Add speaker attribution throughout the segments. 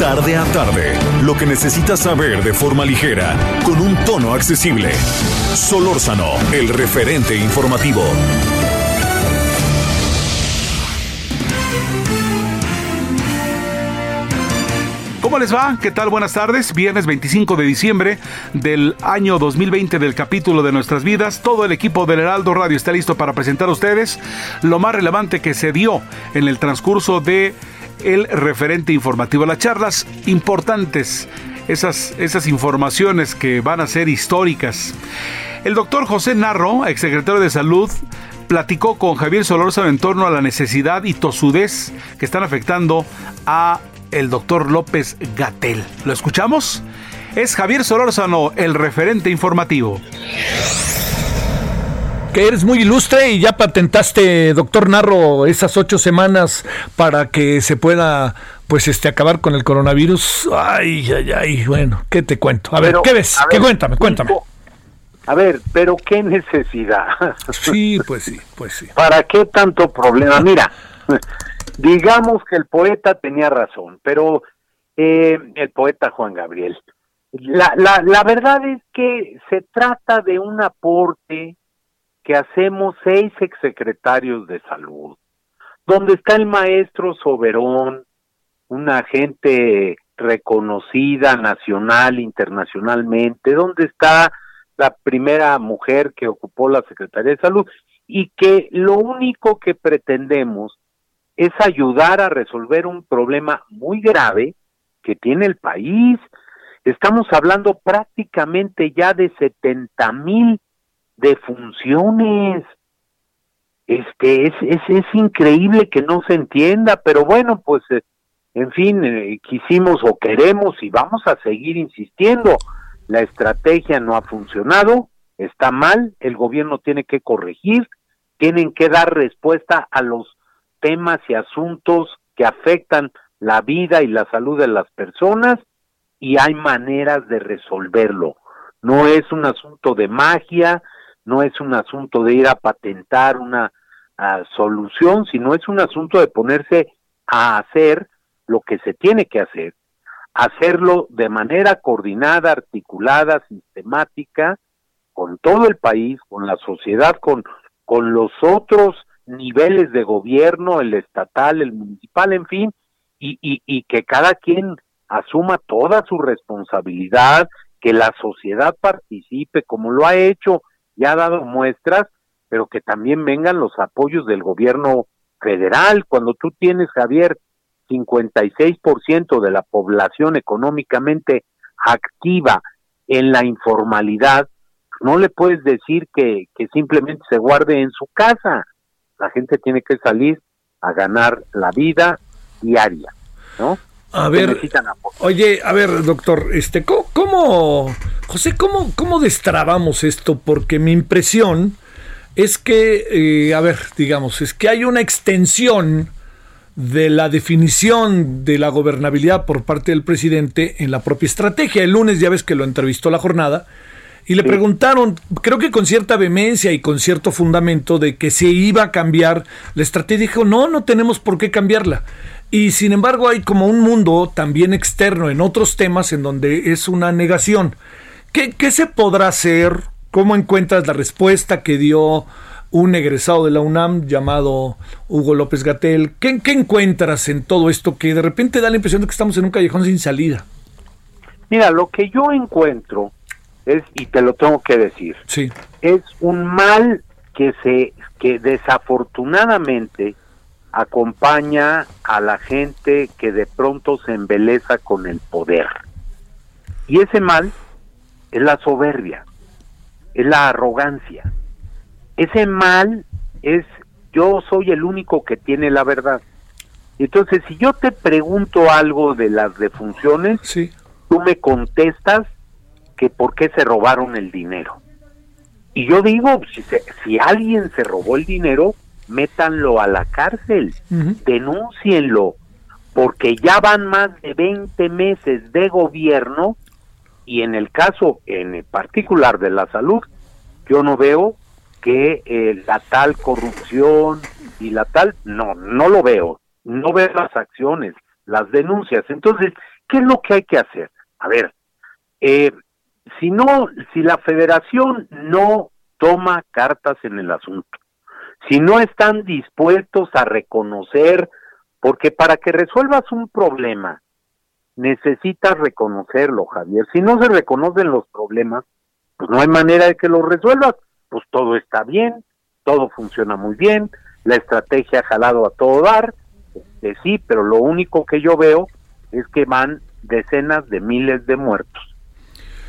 Speaker 1: Tarde a tarde, lo que necesitas saber de forma ligera, con un tono accesible. Solórzano, el referente informativo.
Speaker 2: ¿Cómo les va? ¿Qué tal? Buenas tardes. Viernes 25 de diciembre del año 2020 del capítulo de nuestras vidas. Todo el equipo del Heraldo Radio está listo para presentar a ustedes lo más relevante que se dio en el transcurso de el referente informativo. Las charlas importantes, esas, esas informaciones que van a ser históricas. El doctor José Narro, exsecretario de Salud, platicó con Javier Solórzano en torno a la necesidad y tosudez que están afectando a el doctor López Gatel. ¿Lo escuchamos? Es Javier Solórzano, el referente informativo.
Speaker 3: Que eres muy ilustre y ya patentaste, doctor Narro, esas ocho semanas para que se pueda, pues, este, acabar con el coronavirus. Ay, ay, ay, bueno, ¿qué te cuento? A ver,
Speaker 4: Pero,
Speaker 3: ¿qué ves?
Speaker 4: a
Speaker 3: ¿Qué
Speaker 4: ver,
Speaker 3: cuéntame, cuéntame.
Speaker 4: A ver, pero qué necesidad.
Speaker 3: Sí, pues sí, pues sí.
Speaker 4: ¿Para qué tanto problema? Mira, digamos que el poeta tenía razón, pero eh, el poeta Juan Gabriel. La, la, la verdad es que se trata de un aporte hacemos seis exsecretarios de salud, donde está el maestro Soberón, una gente reconocida nacional, internacionalmente, donde está la primera mujer que ocupó la Secretaría de Salud y que lo único que pretendemos es ayudar a resolver un problema muy grave que tiene el país. Estamos hablando prácticamente ya de 70 mil defunciones. Este es, es, es increíble que no se entienda, pero bueno, pues eh, en fin, eh, quisimos o queremos y vamos a seguir insistiendo. La estrategia no ha funcionado, está mal, el gobierno tiene que corregir, tienen que dar respuesta a los temas y asuntos que afectan la vida y la salud de las personas y hay maneras de resolverlo. No es un asunto de magia, no es un asunto de ir a patentar una solución, sino es un asunto de ponerse a hacer lo que se tiene que hacer, hacerlo de manera coordinada, articulada, sistemática, con todo el país, con la sociedad, con, con los otros niveles de gobierno, el estatal, el municipal, en fin, y, y, y que cada quien asuma toda su responsabilidad, que la sociedad participe como lo ha hecho y ha dado muestras, pero que también vengan los apoyos del gobierno federal. Cuando tú tienes, Javier, 56% de la población económicamente activa en la informalidad, no le puedes decir que, que simplemente se guarde en su casa. La gente tiene que salir a ganar la vida diaria, ¿no?
Speaker 3: A ver, oye, a ver, doctor, este, ¿cómo, cómo- José, cómo, cómo destrabamos esto? Porque mi impresión es que, eh, a ver, digamos, es que hay una extensión de la definición de la gobernabilidad por parte del presidente en la propia estrategia. El lunes ya ves que lo entrevistó la jornada y le preguntaron, creo que con cierta vehemencia y con cierto fundamento de que se iba a cambiar la estrategia. Dijo, no, no tenemos por qué cambiarla. Y sin embargo hay como un mundo también externo en otros temas en donde es una negación. ¿Qué, qué se podrá hacer? ¿Cómo encuentras la respuesta que dio un egresado de la UNAM llamado Hugo López Gatel? ¿Qué, qué encuentras en todo esto que de repente da la impresión de que estamos en un callejón sin salida?
Speaker 4: Mira, lo que yo encuentro es, y te lo tengo que decir,
Speaker 3: Sí.
Speaker 4: es un mal que se que desafortunadamente acompaña a la gente que de pronto se embeleza con el poder. Y ese mal es la soberbia, es la arrogancia. Ese mal es yo soy el único que tiene la verdad. Entonces, si yo te pregunto algo de las defunciones,
Speaker 3: Sí.
Speaker 4: tú me contestas que por qué se robaron el dinero. Y yo digo, si, se- si alguien se robó el dinero, métanlo a la cárcel,
Speaker 3: Ujú.
Speaker 4: denúncienlo, porque ya van más de 20 meses de gobierno y en el caso en particular de la salud, yo no veo que eh, la tal corrupción y la tal, no, no lo veo, no veo las acciones, las denuncias. Entonces, ¿qué es lo que hay que hacer? A ver, eh, si no, si la federación no toma cartas en el asunto, si no están dispuestos a reconocer, porque para que resuelvas un problema, necesitas reconocerlo, Javier. Si no se reconocen los problemas, pues no hay manera de que los resuelvas. Pues todo está bien, todo funciona muy bien, la estrategia ha jalado a todo dar, este, sí, pero lo único que yo veo es que van decenas de miles de muertos.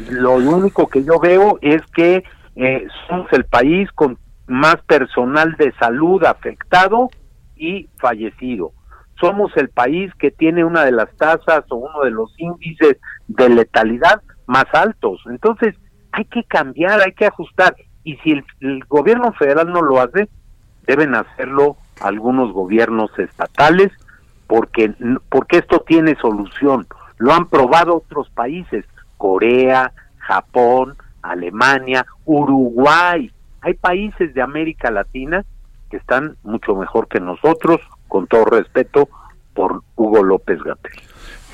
Speaker 4: Lo único que yo veo es que eh, somos el país con más personal de salud afectado y fallecido. Somos el país que tiene una de las tasas o uno de los índices de letalidad más altos. Entonces, hay que cambiar, hay que ajustar. Y si el, gobierno federal no lo hace, deben hacerlo algunos gobiernos estatales, porque, porque esto tiene solución. Lo han probado otros países, Corea, Japón, Alemania, Uruguay. Hay países de América Latina que están mucho mejor que nosotros, con todo respeto por Hugo López Gatel.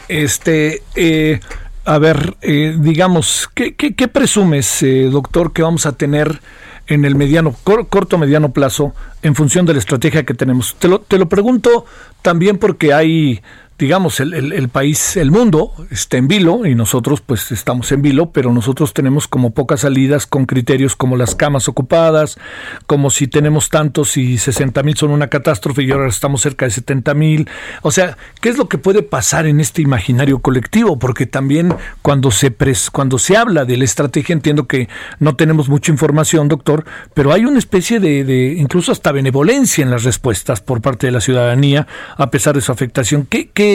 Speaker 3: Este, eh, a ver, eh, digamos, ¿qué, presumes, eh, doctor, que vamos a tener en el mediano, cor, corto mediano plazo en función de la estrategia que tenemos? Te lo, te lo pregunto también porque hay digamos, el, el, país, el mundo está en vilo y nosotros pues estamos en vilo, pero nosotros tenemos como pocas salidas con criterios como las camas ocupadas, como si tenemos tantos y 60 mil son una catástrofe y ahora estamos cerca de 70 mil. O sea, ¿qué es lo que puede pasar en este imaginario colectivo? Porque también cuando se, pres, cuando se habla de la estrategia, entiendo que no tenemos mucha información, doctor, pero hay una especie de, de incluso hasta benevolencia en las respuestas por parte de la ciudadanía, a pesar de su afectación. ¿Qué, qué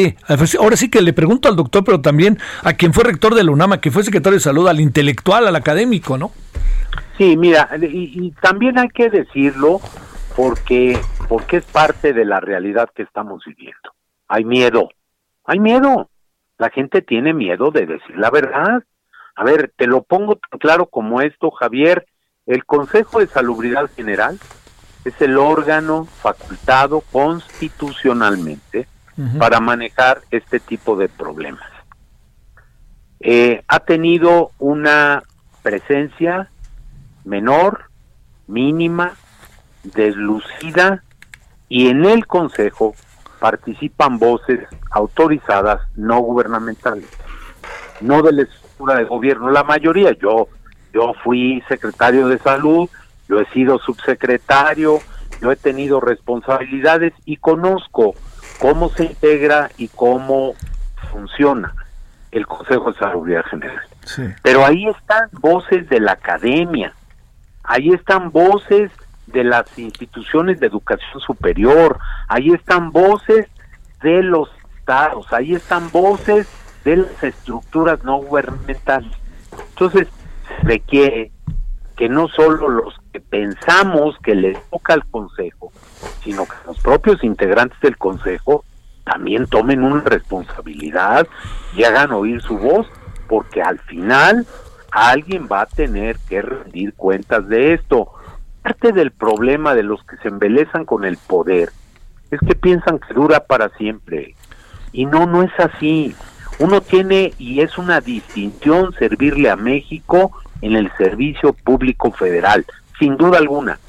Speaker 3: ahora sí que le pregunto al doctor, pero también a quien fue rector de la UNAM, que fue secretario de salud, al intelectual, al académico, ¿no?
Speaker 4: Sí, mira, y, y, también hay que decirlo porque, porque es parte de la realidad que estamos viviendo. Hay miedo, hay miedo. La gente tiene miedo de decir la verdad. A ver, te lo pongo tan claro como esto, Javier. El Consejo de Salubridad General es el órgano facultado constitucionalmente para manejar este tipo de problemas. Eh, ha tenido una presencia menor, mínima, deslucida, y en el Consejo participan voces autorizadas no gubernamentales, no de la estructura de gobierno, la mayoría. Yo, yo fui secretario de salud, yo he sido subsecretario, yo he tenido responsabilidades y conozco cómo se integra y cómo funciona el Consejo de Salubridad General. Sí. Pero ahí están voces de la academia, ahí están voces de las instituciones de educación superior, ahí están voces de los estados, ahí están voces de las estructuras no gubernamentales. Entonces, se requiere que no solo los que pensamos que les toca al Consejo, sino que los propios integrantes del Consejo también tomen una responsabilidad y hagan oír su voz, porque al final alguien va a tener que rendir cuentas de esto. Parte del problema de los que se embelezan con el poder es que piensan que dura para siempre. Y no, no es así. Uno tiene, y es una distinción, servirle a México en el servicio público federal, sin duda alguna.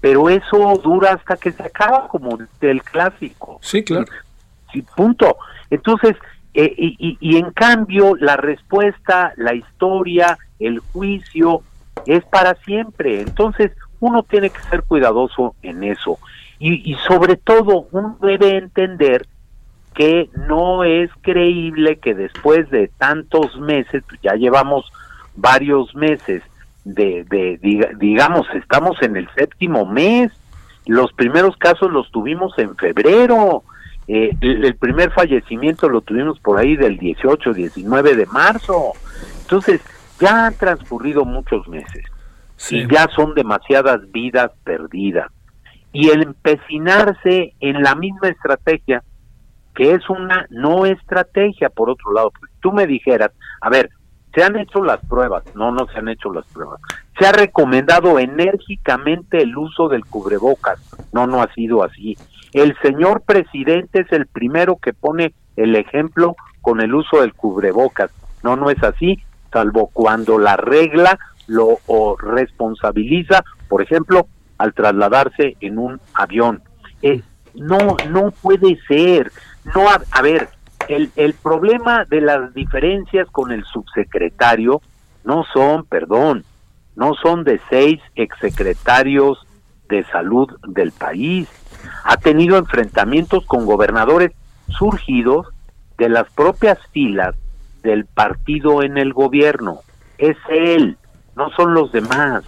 Speaker 4: Pero eso dura hasta que se acaba, como el clásico.
Speaker 3: Sí, claro.
Speaker 4: Sí, punto. Entonces, eh, y, y, y en cambio, la respuesta, la historia, el juicio, es para siempre. Entonces, uno tiene que ser cuidadoso en eso. Y, y sobre todo, uno debe entender que no es creíble que después de tantos meses, pues ya llevamos varios meses de, de diga, digamos, estamos en el séptimo mes los primeros casos los tuvimos en febrero. Eh, el, primer fallecimiento lo tuvimos por ahí del 18, 19 de marzo. Entonces, ya han transcurrido muchos meses y ya son demasiadas vidas perdidas. Y el empecinarse en la misma estrategia, que es una no estrategia, por otro lado, tú me dijeras, a ver, se han hecho las pruebas, no, no se han hecho las pruebas. Se ha recomendado enérgicamente el uso del cubrebocas, no, no ha sido así. El señor presidente es el primero que pone el ejemplo con el uso del cubrebocas, no, no es así, salvo cuando la regla lo responsabiliza, por ejemplo, al trasladarse en un avión. Eh, no, no puede ser. No, a ver, el, el problema de las diferencias con el subsecretario no son, perdón, no son de seis exsecretarios de salud del país. Ha tenido enfrentamientos con gobernadores surgidos de las propias filas del partido en el gobierno. Es él, no son los demás.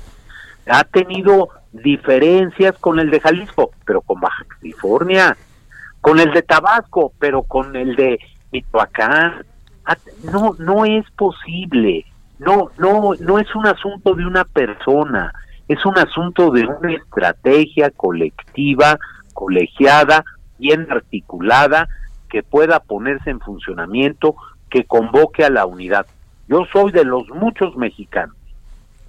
Speaker 4: Ha tenido diferencias con el de Jalisco, pero con Baja California con el de Tabasco, pero con el de Michoacán. No, no es posible. No, no, no es un asunto de una persona, es un asunto de una estrategia colectiva, colegiada, bien articulada, que pueda ponerse en funcionamiento, que convoque a la unidad. Yo soy de los muchos mexicanos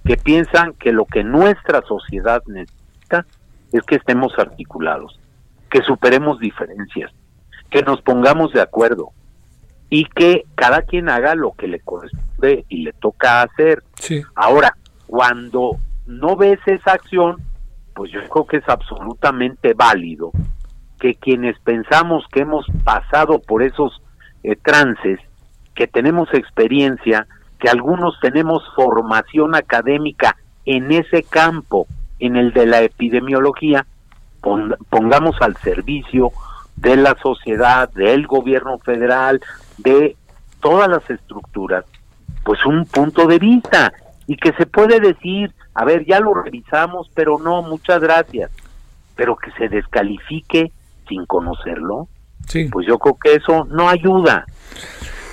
Speaker 4: que piensan que lo que nuestra sociedad necesita es que estemos articulados que superemos diferencias, que nos pongamos de acuerdo y que cada quien haga lo que le corresponde y le toca hacer. Ahora, cuando no ves esa acción, pues yo creo que es absolutamente válido que quienes pensamos que hemos pasado por esos eh, trances, que tenemos experiencia, que algunos tenemos formación académica en ese campo, en el de la epidemiología, pongamos al servicio de la sociedad, del gobierno federal, de todas las estructuras, pues un punto de vista y que se puede decir, a ver, ya lo revisamos, pero no, muchas gracias, pero que se descalifique sin conocerlo, sí. pues yo creo que eso no ayuda.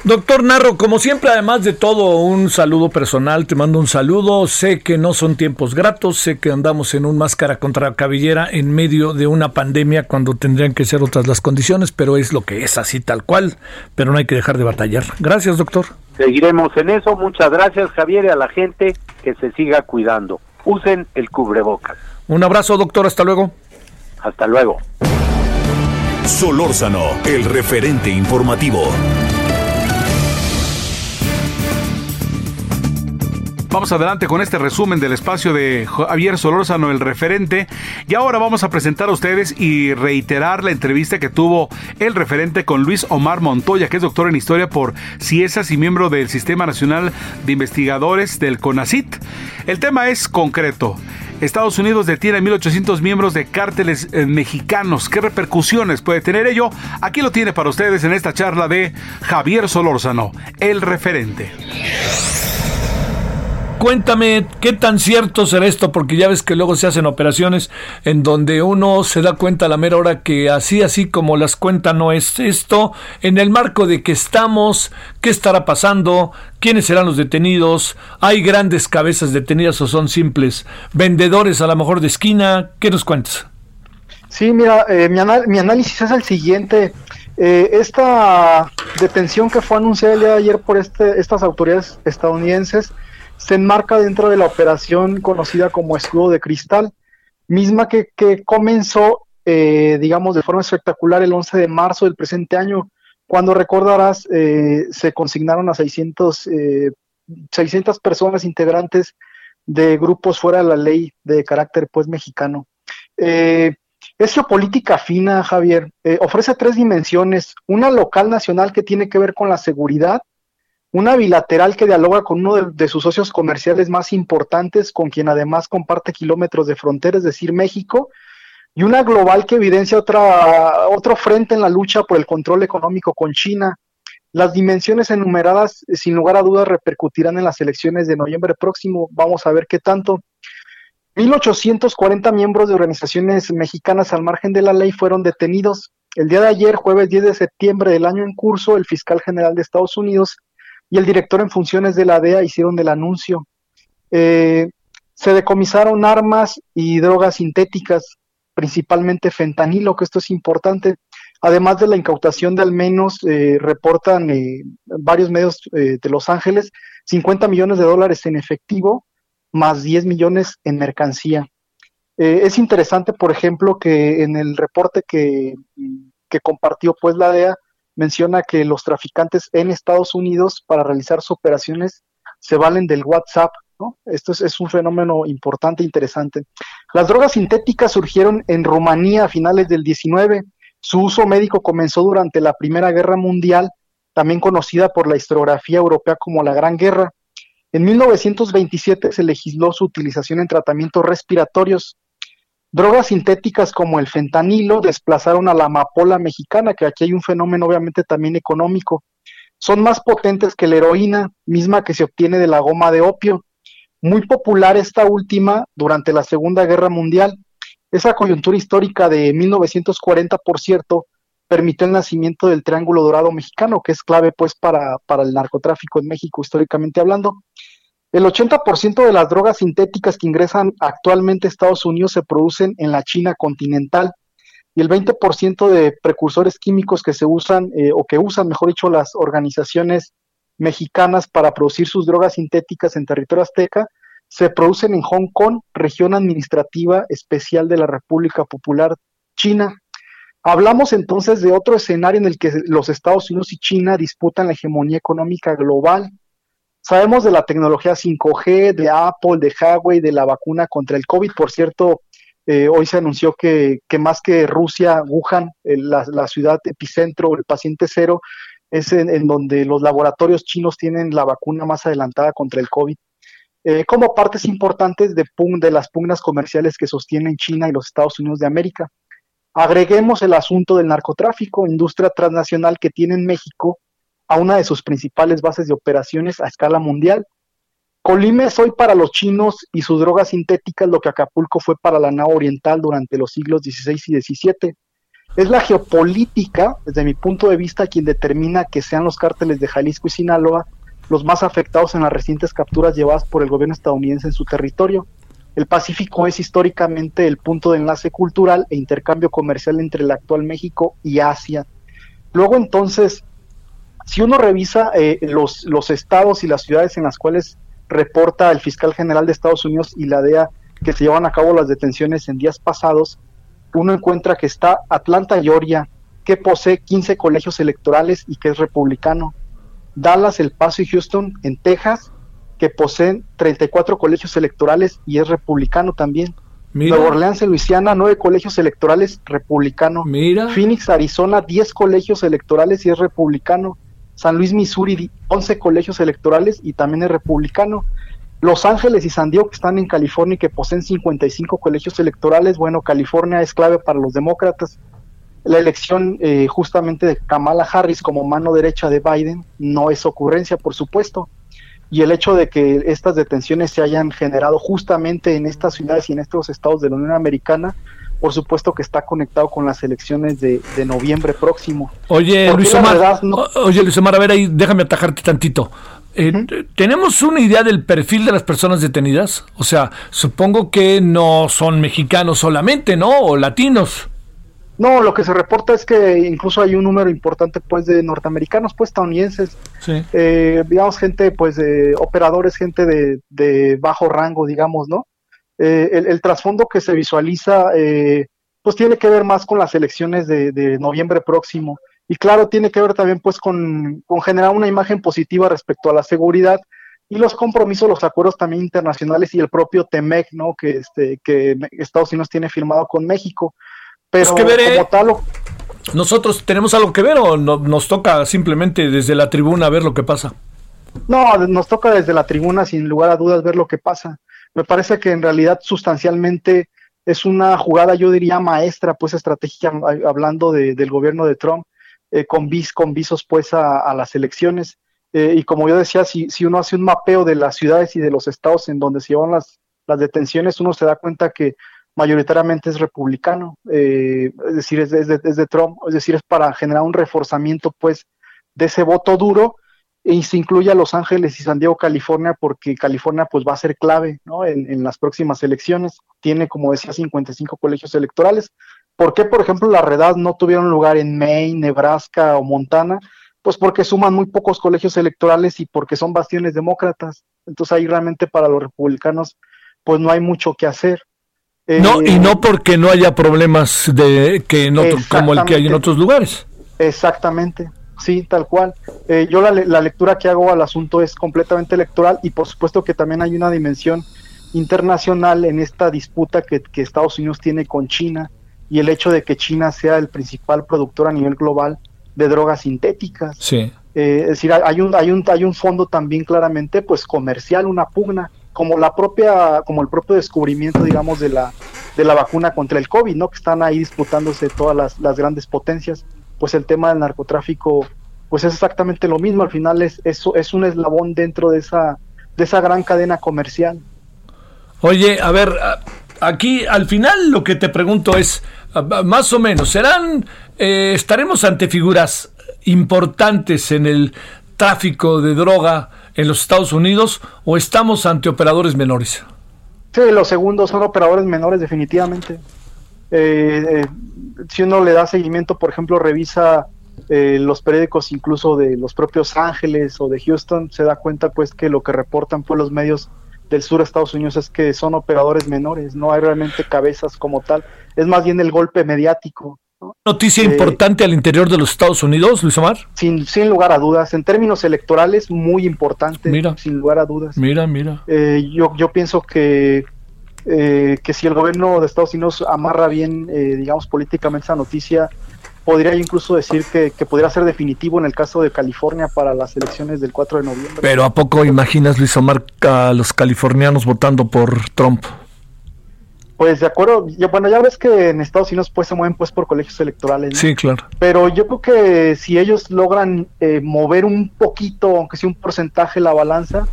Speaker 3: Doctor Narro, como siempre, además de todo, un saludo personal, te mando un saludo. Sé que no son tiempos gratos, sé que andamos en un máscara contra cabellera en medio de una pandemia cuando tendrían que ser otras las condiciones, pero es lo que es así tal cual, pero no hay que dejar de batallar. Gracias, doctor.
Speaker 4: Seguiremos en eso. Muchas gracias, Javier, y a la gente que se siga cuidando. Usen el cubrebocas.
Speaker 3: Un abrazo, doctor. Hasta luego.
Speaker 4: Hasta luego.
Speaker 1: Solórzano, el referente informativo.
Speaker 2: Vamos adelante con este resumen del espacio de Javier Solórzano, el referente. Y ahora vamos a presentar a ustedes y reiterar la entrevista que tuvo el referente con Luis Omar Montoya, que es doctor en historia por CIESAS y miembro del Sistema Nacional de Investigadores del CONACIT. El tema es concreto. Estados Unidos detiene a 1.800 miembros de cárteles eh, mexicanos. ¿Qué repercusiones puede tener ello? Aquí lo tiene para ustedes en esta charla de Javier Solórzano, el referente.
Speaker 3: Cuéntame qué tan cierto será esto, porque ya ves que luego se hacen operaciones en donde uno se da cuenta a la mera hora que así, así como las cuenta no es esto, en el marco de que estamos, qué estará pasando, quiénes serán los detenidos, hay grandes cabezas detenidas o son simples vendedores a lo mejor de esquina, ¿qué nos cuentas?
Speaker 5: Sí, mira, eh, mi, análisis es el siguiente. Eh, esta detención que fue anunciada el día de ayer por este, estas autoridades estadounidenses se enmarca dentro de la operación conocida como Escudo de Cristal, misma que, comenzó, eh, digamos, de forma espectacular el 11 de marzo del presente año, cuando recordarás, eh, se consignaron a 600, 600 eh, personas integrantes de grupos fuera de la ley de carácter pues mexicano. es geopolítica fina, Javier. ofrece tres dimensiones. Una local nacional que tiene que ver con la seguridad, una bilateral que dialoga con uno de, sus socios comerciales más importantes, con quien además comparte kilómetros de frontera, es decir, México, y una global que evidencia otra, otro frente en la lucha por el control económico con China. Las dimensiones enumeradas, sin lugar a dudas, repercutirán en las elecciones de noviembre próximo. Vamos a ver qué tanto. 1.840 miembros de organizaciones mexicanas al margen de la ley fueron detenidos. El día de ayer, jueves 10 de septiembre del año en curso, el fiscal general de Estados Unidos y el director en funciones de la DEA hicieron el anuncio. Eh, se decomisaron armas y drogas sintéticas, principalmente fentanilo, que esto es importante. Además de la incautación de al menos, eh, reportan eh, varios medios de Los Ángeles, 50 millones de dólares en efectivo, más 10 millones en mercancía. es interesante, por ejemplo, que en el reporte que, que compartió pues la DEA, menciona que los traficantes en Estados Unidos para realizar sus operaciones se valen del WhatsApp. ¿no? Esto es, un fenómeno importante interesante. Las drogas sintéticas surgieron en Rumanía a finales del 19. Su uso médico comenzó durante la Primera Guerra Mundial, también conocida por la historiografía europea como la Gran Guerra. En 1927 se legisló su utilización en tratamientos respiratorios. Drogas sintéticas como el fentanilo desplazaron a la amapola mexicana, que aquí hay un fenómeno obviamente también económico. Son más potentes que la heroína, misma que se obtiene de la goma de opio. Muy popular esta última durante la Segunda Guerra Mundial. Esa coyuntura histórica de 1940, por cierto, permitió el nacimiento del Triángulo Dorado Mexicano, que es clave pues para, para el narcotráfico en México, históricamente hablando. El 80% de las drogas sintéticas que ingresan actualmente a Estados Unidos se producen en la China continental y el 20% de precursores químicos que se usan eh, o que usan, mejor dicho, las organizaciones mexicanas para producir sus drogas sintéticas en territorio azteca se producen en Hong Kong, región administrativa especial de la República Popular China. Hablamos entonces de otro escenario en el que los Estados Unidos y China disputan la hegemonía económica global Sabemos de la tecnología 5G, de Apple, de Huawei, de la vacuna contra el COVID. Por cierto, eh, hoy se anunció que, más que Rusia, Wuhan, la, ciudad epicentro, el paciente cero, es en, donde los laboratorios chinos tienen la vacuna más adelantada contra el COVID. Eh, como partes importantes de, de las pugnas comerciales que sostienen China y los Estados Unidos de América. Agreguemos el asunto del narcotráfico, industria transnacional que tiene en México a una de sus principales bases de operaciones a escala mundial. Colima es hoy para los chinos y sus drogas sintéticas lo que Acapulco fue para la nao oriental durante los siglos XVI y XVII. Es la geopolítica, desde mi punto de vista, quien determina que sean los cárteles de Jalisco y Sinaloa los más afectados en las recientes capturas llevadas por el gobierno estadounidense en su territorio. El Pacífico es históricamente el punto de enlace cultural e intercambio comercial entre el actual México y Asia. Luego entonces, si uno revisa eh, los, los estados y las ciudades en las cuales reporta el fiscal general de Estados Unidos y la DEA que se llevan a cabo las detenciones en días pasados, uno encuentra que está Atlanta, Georgia, que posee 15 colegios electorales y que es republicano. Dallas, El Paso y Houston, en Texas, que poseen 34 colegios electorales y es republicano también. Nueva Orleans, en Luisiana, nueve colegios electorales, republicano.
Speaker 3: Mira.
Speaker 5: Phoenix, Arizona, 10 colegios electorales y es republicano. San Luis, Missouri, 11 colegios electorales y también es republicano. Los Ángeles y San Diego, que están en California y que poseen 55 colegios electorales, bueno, California es clave para los demócratas. La elección eh, justamente de Kamala Harris como mano derecha de Biden no es ocurrencia, por supuesto. Y el hecho de que estas detenciones se hayan generado justamente en estas ciudades y en estos estados de la Unión Americana, por supuesto que está conectado con las elecciones de, noviembre próximo.
Speaker 3: Oye, Luis Omar, oye, Luis Omar, a ver ahí, déjame atajarte tantito. Eh, ¿Tenemos una idea del perfil de las personas detenidas? O sea, supongo que no son mexicanos solamente, ¿no? O latinos.
Speaker 5: No, lo que se reporta es que incluso hay un número importante pues de norteamericanos, pues estadounidenses, sí. Eh, digamos gente pues de operadores, gente de, de bajo rango, digamos, ¿no? Eh, el, trasfondo que se visualiza eh, pues tiene que ver más con las elecciones de, noviembre próximo y claro tiene que ver también pues con, generar una imagen positiva respecto a la seguridad y los compromisos, los acuerdos también internacionales y el propio TEMEC, ¿no? Que este que Estados Unidos tiene firmado con México. Pero
Speaker 3: que como tal, nosotros tenemos algo que ver o nos toca simplemente desde la tribuna ver lo que pasa.
Speaker 5: No, nos toca desde la tribuna sin lugar a dudas ver lo que pasa. Me parece que en realidad sustancialmente es una jugada, yo diría, maestra, pues estratégica, hablando del gobierno de Trump, eh, con, vis, con visos pues a, las elecciones. Eh, y como yo decía, si, si uno hace un mapeo de las ciudades y de los estados en donde se llevan las, las detenciones, uno se da cuenta que mayoritariamente es republicano, eh, es decir, es, de, es, de, Trump, es decir, es para generar un reforzamiento pues de ese voto duro y se incluye a Los Ángeles y San Diego, California, porque California pues va a ser clave ¿no? en, en las próximas elecciones. Tiene, como decía, 55 colegios electorales. ¿Por qué, por ejemplo, la redad no tuvieron lugar en Maine, Nebraska o Montana? Pues porque suman muy pocos colegios electorales y porque son bastiones demócratas. Entonces ahí realmente para los republicanos pues no hay mucho que hacer.
Speaker 3: No, y no porque no haya problemas de que en otro, como el que hay en otros lugares.
Speaker 5: Exactamente, sí, tal cual. Eh, yo la, la, lectura que hago al asunto es completamente electoral y por supuesto que también hay una dimensión internacional en esta disputa que, que Estados Unidos tiene con China y el hecho de que China sea el principal productor a nivel global de drogas sintéticas.
Speaker 3: Sí.
Speaker 5: Eh, es decir, hay un, hay un, hay un fondo también claramente pues comercial, una pugna como la propia, como el propio descubrimiento, digamos, de la, de la vacuna contra el COVID, ¿no? Que están ahí disputándose todas las, las grandes potencias, pues el tema del narcotráfico, pues es exactamente lo mismo, al final es, es, es un eslabón dentro de esa, de esa gran cadena comercial.
Speaker 3: Oye, a ver, aquí al final lo que te pregunto es, más o menos, ¿serán, eh, estaremos ante figuras importantes en el tráfico de droga en los Estados Unidos o estamos ante operadores menores?
Speaker 5: Sí, los segundos son operadores menores definitivamente. Eh, eh, si uno le da seguimiento, por ejemplo, revisa eh, los periódicos incluso de los propios Ángeles o de Houston, se da cuenta pues que lo que reportan pues los medios del sur de Estados Unidos es que son operadores menores, no hay realmente cabezas como tal, es más bien el golpe mediático. ¿no?
Speaker 3: ¿Noticia eh, importante al interior de los Estados Unidos, Luis Omar?
Speaker 5: Sin, sin lugar a dudas, en términos electorales muy importante,
Speaker 3: mira,
Speaker 5: sin lugar a dudas.
Speaker 3: Mira, mira.
Speaker 5: Eh, yo, yo pienso que, eh, que si el gobierno de Estados Unidos amarra bien, eh, digamos, políticamente esa noticia, podría incluso decir que, que podría ser definitivo en el caso de California para las elecciones del 4 de noviembre.
Speaker 3: Pero ¿a poco imaginas, Luis Omar, a los californianos votando por Trump?
Speaker 5: Pues de acuerdo, yo, bueno, ya ves que en Estados Unidos pues se mueven pues por colegios electorales. ¿no?
Speaker 3: Sí, claro.
Speaker 5: Pero yo creo que si ellos logran eh, mover un poquito, aunque sea un porcentaje la balanza,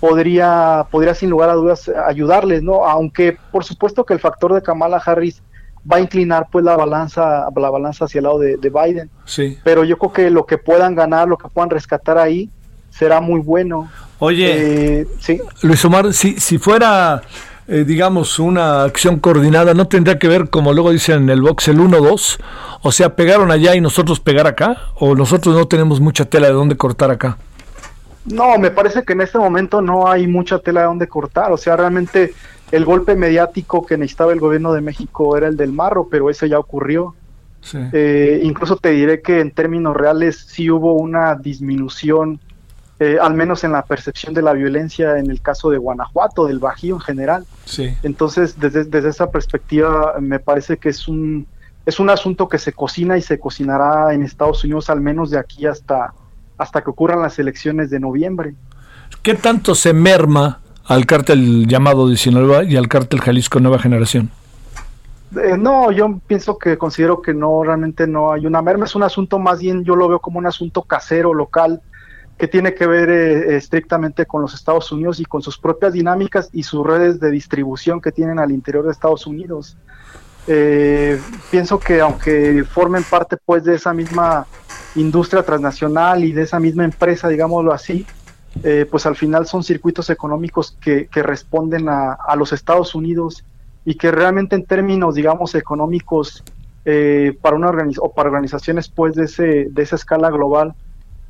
Speaker 5: podría, podría sin lugar a dudas ayudarles, ¿no? Aunque por supuesto que el factor de Kamala Harris va a inclinar pues la balanza, la balanza hacia el lado de, de Biden.
Speaker 3: Sí.
Speaker 5: Pero yo creo que lo que puedan ganar, lo que puedan rescatar ahí, será muy bueno.
Speaker 3: Oye,
Speaker 5: Eh, sí.
Speaker 3: Luis Omar, si, si fuera, eh, digamos, una acción coordinada, ¿no tendría que ver, como luego dicen en el box, el 1-2? O sea, pegaron allá y nosotros pegar acá, o nosotros no tenemos mucha tela de dónde cortar acá.
Speaker 5: No, me parece que en este momento no hay mucha tela de donde cortar. O sea, realmente el golpe mediático que necesitaba el gobierno de México era el del marro, pero ese ya ocurrió.
Speaker 3: Sí.
Speaker 5: Eh, incluso te diré que en términos reales sí hubo una disminución, eh, al menos en la percepción de la violencia en el caso de Guanajuato, del Bajío en general.
Speaker 3: sí.
Speaker 5: Entonces, desde, desde esa perspectiva, me parece que es un, es un asunto que se cocina y se cocinará en Estados Unidos al menos de aquí hasta, hasta que ocurran las elecciones de noviembre.
Speaker 3: ¿Qué tanto se merma al cártel llamado de Sinaloa y al cártel Jalisco Nueva Generación?
Speaker 5: Eh, no, yo pienso que considero que no, realmente no hay una merma, es un asunto más bien, yo lo veo como un asunto casero, local, que tiene que ver eh, estrictamente con los Estados Unidos y con sus propias dinámicas y sus redes de distribución que tienen al interior de Estados Unidos. Eh, pienso que aunque formen parte pues de esa misma industria transnacional y de esa misma empresa, digámoslo así, eh, pues al final son circuitos económicos que, responden a, los Estados Unidos y que realmente en términos, digamos, económicos eh, para una organiz para organizaciones pues de ese de esa escala global,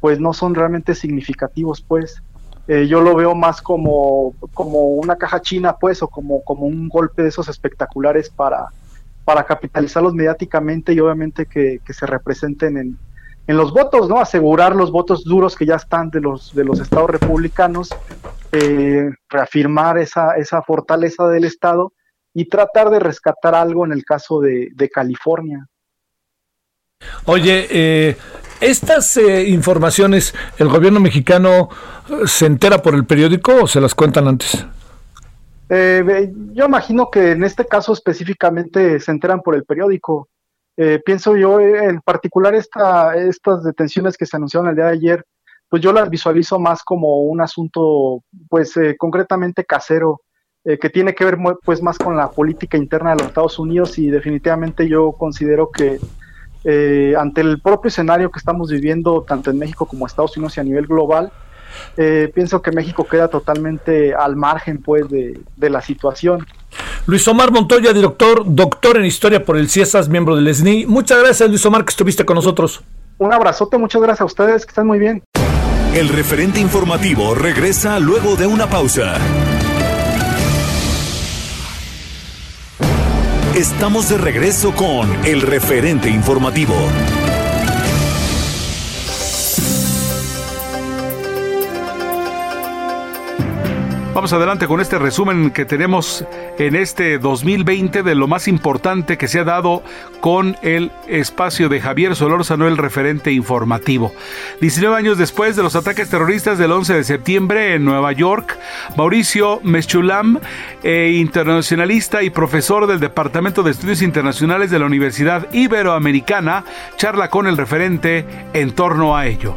Speaker 5: pues no son realmente significativos, pues. Eh, yo lo veo más como, como una caja china, pues, o como, como un golpe de esos espectaculares para, para capitalizarlos mediáticamente y obviamente que, que se representen en, en los votos, ¿no? Asegurar los votos duros que ya están de los, de los estados republicanos, eh, reafirmar esa, esa fortaleza del estado y tratar de rescatar algo en el caso de, de California.
Speaker 3: Oye, eh, estas eh, informaciones, ¿el gobierno mexicano se entera por el periódico o se las cuentan antes?
Speaker 5: Eh, yo imagino que en este caso específicamente se enteran por el periódico. Eh, pienso yo, en particular esta, estas detenciones que se anunciaron el día de ayer, pues yo las visualizo más como un asunto, pues eh, concretamente casero. eh, que tiene que ver pues más con la política interna de los Estados Unidos y definitivamente yo considero que eh, ante el propio escenario que estamos viviendo tanto en México como Estados Unidos y a nivel global, eh, pienso que México queda totalmente al margen pues de, de, la situación.
Speaker 3: Luis Omar Montoya, director, doctor en historia por el CIESAS, miembro del SNI. Muchas gracias Luis Omar que estuviste con nosotros.
Speaker 5: Un abrazote, muchas gracias a ustedes, que estén muy bien.
Speaker 1: El referente informativo regresa luego de una pausa. Estamos de regreso con el referente informativo.
Speaker 2: Vamos adelante con este resumen que tenemos en este 2020 de lo más importante que se ha dado con el espacio de Javier Solórzano, el referente informativo. 19 años después de los ataques terroristas del 11 de septiembre en Nueva York, Mauricio Meschulam, eh, internacionalista y profesor del Departamento de Estudios Internacionales de la Universidad Iberoamericana, charla con el referente en torno a ello.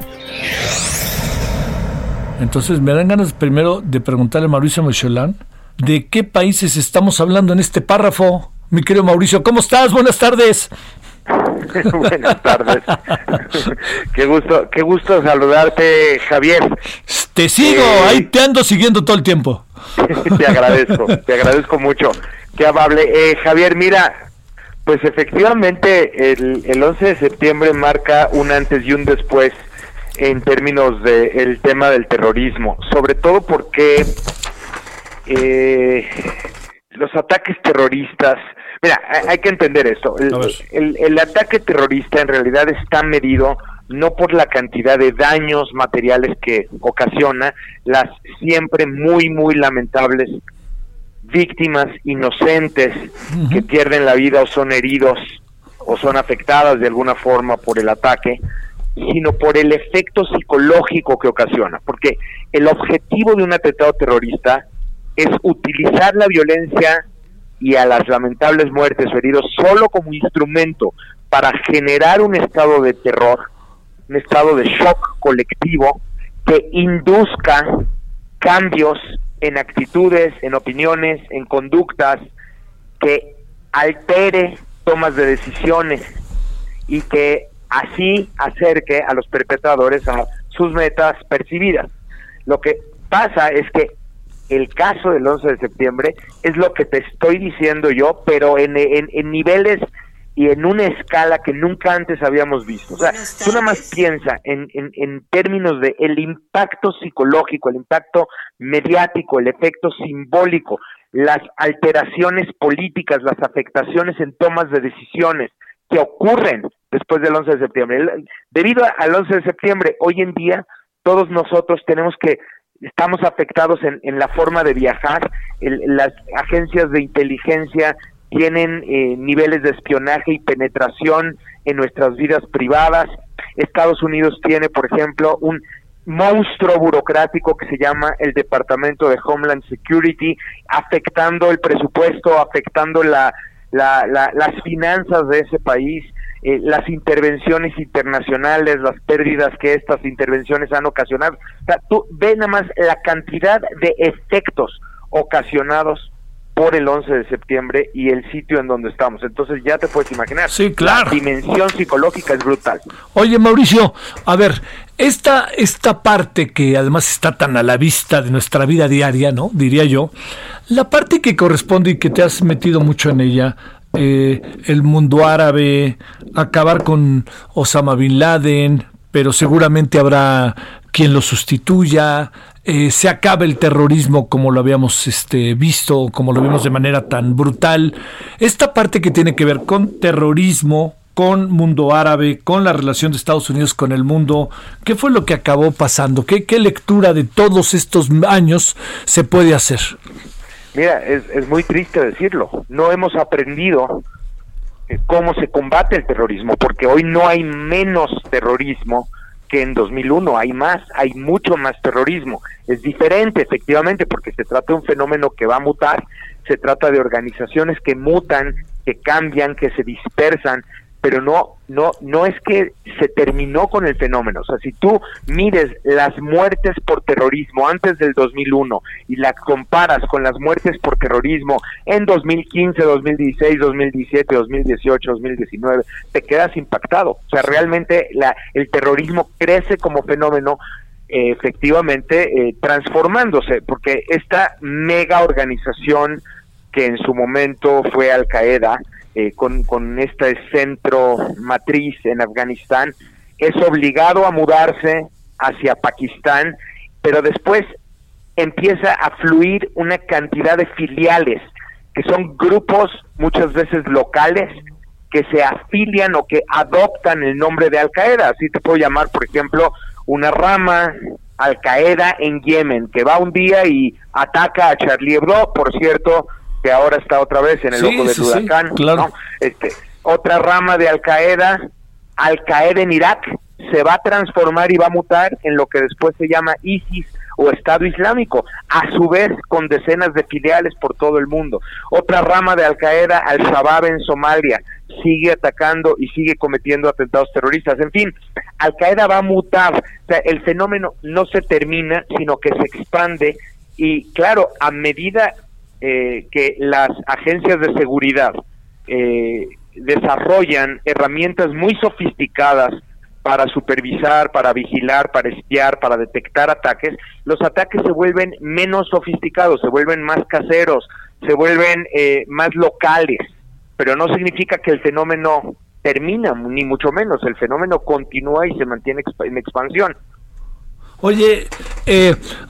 Speaker 3: Entonces me dan ganas primero de preguntarle a Mauricio Michelán de qué países estamos hablando en este párrafo. Mi querido Mauricio, ¿cómo estás? Buenas tardes.
Speaker 6: Buenas tardes. qué gusto, qué gusto saludarte, Javier.
Speaker 3: Te sigo, eh, ahí te ando siguiendo todo el tiempo.
Speaker 6: te agradezco, te agradezco mucho. Qué amable. Eh, Javier, mira, pues efectivamente el, el 11 de septiembre marca un antes y un después en términos del tema del terrorismo, sobre todo porque eh, los ataques terroristas, mira, hay, que entender esto, el, el, ataque terrorista en realidad está medido no por la cantidad de daños materiales que ocasiona, las siempre muy, muy lamentables víctimas inocentes que pierden la vida o son heridos o son afectadas de alguna forma por el ataque, sino por el efecto psicológico que ocasiona, porque el objetivo de un atentado terrorista es utilizar la violencia y a las lamentables muertes o heridos solo como instrumento para generar un estado de terror, un estado de shock colectivo que induzca cambios en actitudes, en opiniones, en conductas, que altere tomas de decisiones y que así acerque a los perpetradores a sus metas percibidas. Lo que pasa es que el caso del 11 de septiembre es lo que te estoy diciendo yo, pero en, en, niveles y en una escala que nunca antes habíamos visto. O sea, tú nada más piensa en, en, en términos de el impacto psicológico, el impacto mediático, el efecto simbólico, las alteraciones políticas, las afectaciones en tomas de decisiones que ocurren después del 11 de septiembre. Debido al 11 de septiembre, hoy en día todos nosotros tenemos que estamos afectados en, en la forma de viajar, las agencias de inteligencia tienen eh, niveles de espionaje y penetración en nuestras vidas privadas. Estados Unidos tiene, por ejemplo, un monstruo burocrático que se llama el Departamento de Homeland Security, afectando el presupuesto, afectando la, la, las finanzas de ese país. Eh, las intervenciones internacionales, las pérdidas que estas intervenciones han ocasionado. O sea, tú ve nada más la cantidad de efectos ocasionados por el 11 de septiembre y el sitio en donde estamos. Entonces ya te puedes imaginar.
Speaker 3: Sí, claro.
Speaker 6: La dimensión psicológica es brutal.
Speaker 3: Oye, Mauricio, a ver, esta, esta parte que además está tan a la vista de nuestra vida diaria, ¿no? Diría yo, la parte que corresponde y que te has metido mucho en ella, eh, el mundo árabe, acabar con Osama Bin Laden, pero seguramente habrá quien lo sustituya, eh, se acabe el terrorismo como lo habíamos este, visto, como lo vimos de manera tan brutal. Esta parte que tiene que ver con terrorismo, con mundo árabe, con la relación de Estados Unidos con el mundo, ¿qué fue lo que acabó pasando? ¿Qué, qué lectura de todos estos años se puede hacer?
Speaker 6: Mira, es, es muy triste decirlo. No hemos aprendido eh, cómo se combate el terrorismo, porque hoy no hay menos terrorismo que en 2001, hay más, hay mucho más terrorismo. Es diferente, efectivamente, porque se trata de un fenómeno que va a mutar, se trata de organizaciones que mutan, que cambian, que se dispersan, pero no, no, no es que se terminó con el fenómeno. O sea, si tú mides las muertes por terrorismo antes del 2001 y las comparas con las muertes por terrorismo en 2015, 2016, 2017, 2018, 2019, te quedas impactado. O sea, realmente la, el terrorismo crece como fenómeno eh, efectivamente eh, transformándose, porque esta mega organización que en su momento fue Al Qaeda, eh, con, con este centro matriz en Afganistán, es obligado a mudarse hacia Pakistán, pero después empieza a fluir una cantidad de filiales, que son grupos muchas veces locales, que se afilian o que adoptan el nombre de Al Qaeda. Así te puedo llamar, por ejemplo, una rama Al Qaeda en Yemen, que va un día y ataca a Charlie Hebdo, por cierto, que ahora está otra vez en el ojo del huracán. Este, otra rama de Al Qaeda, Al Qaeda en Irak, se va a transformar y va a mutar en lo que después se llama ISIS o Estado Islámico, a su vez con decenas de filiales por todo el mundo. Otra rama de Al Qaeda, Al Shabaab en Somalia, sigue atacando y sigue cometiendo atentados terroristas. En fin, Al Qaeda va a mutar, o sea, el fenómeno no se termina, sino que se expande y claro, a medida eh, que las agencias de seguridad eh, desarrollan herramientas muy sofisticadas para supervisar, para vigilar, para espiar, para detectar ataques, los ataques se vuelven menos sofisticados, se vuelven más caseros, se vuelven eh, más locales, pero no significa que el fenómeno termina, ni mucho menos, el fenómeno continúa y se mantiene en expansión.
Speaker 3: Oye,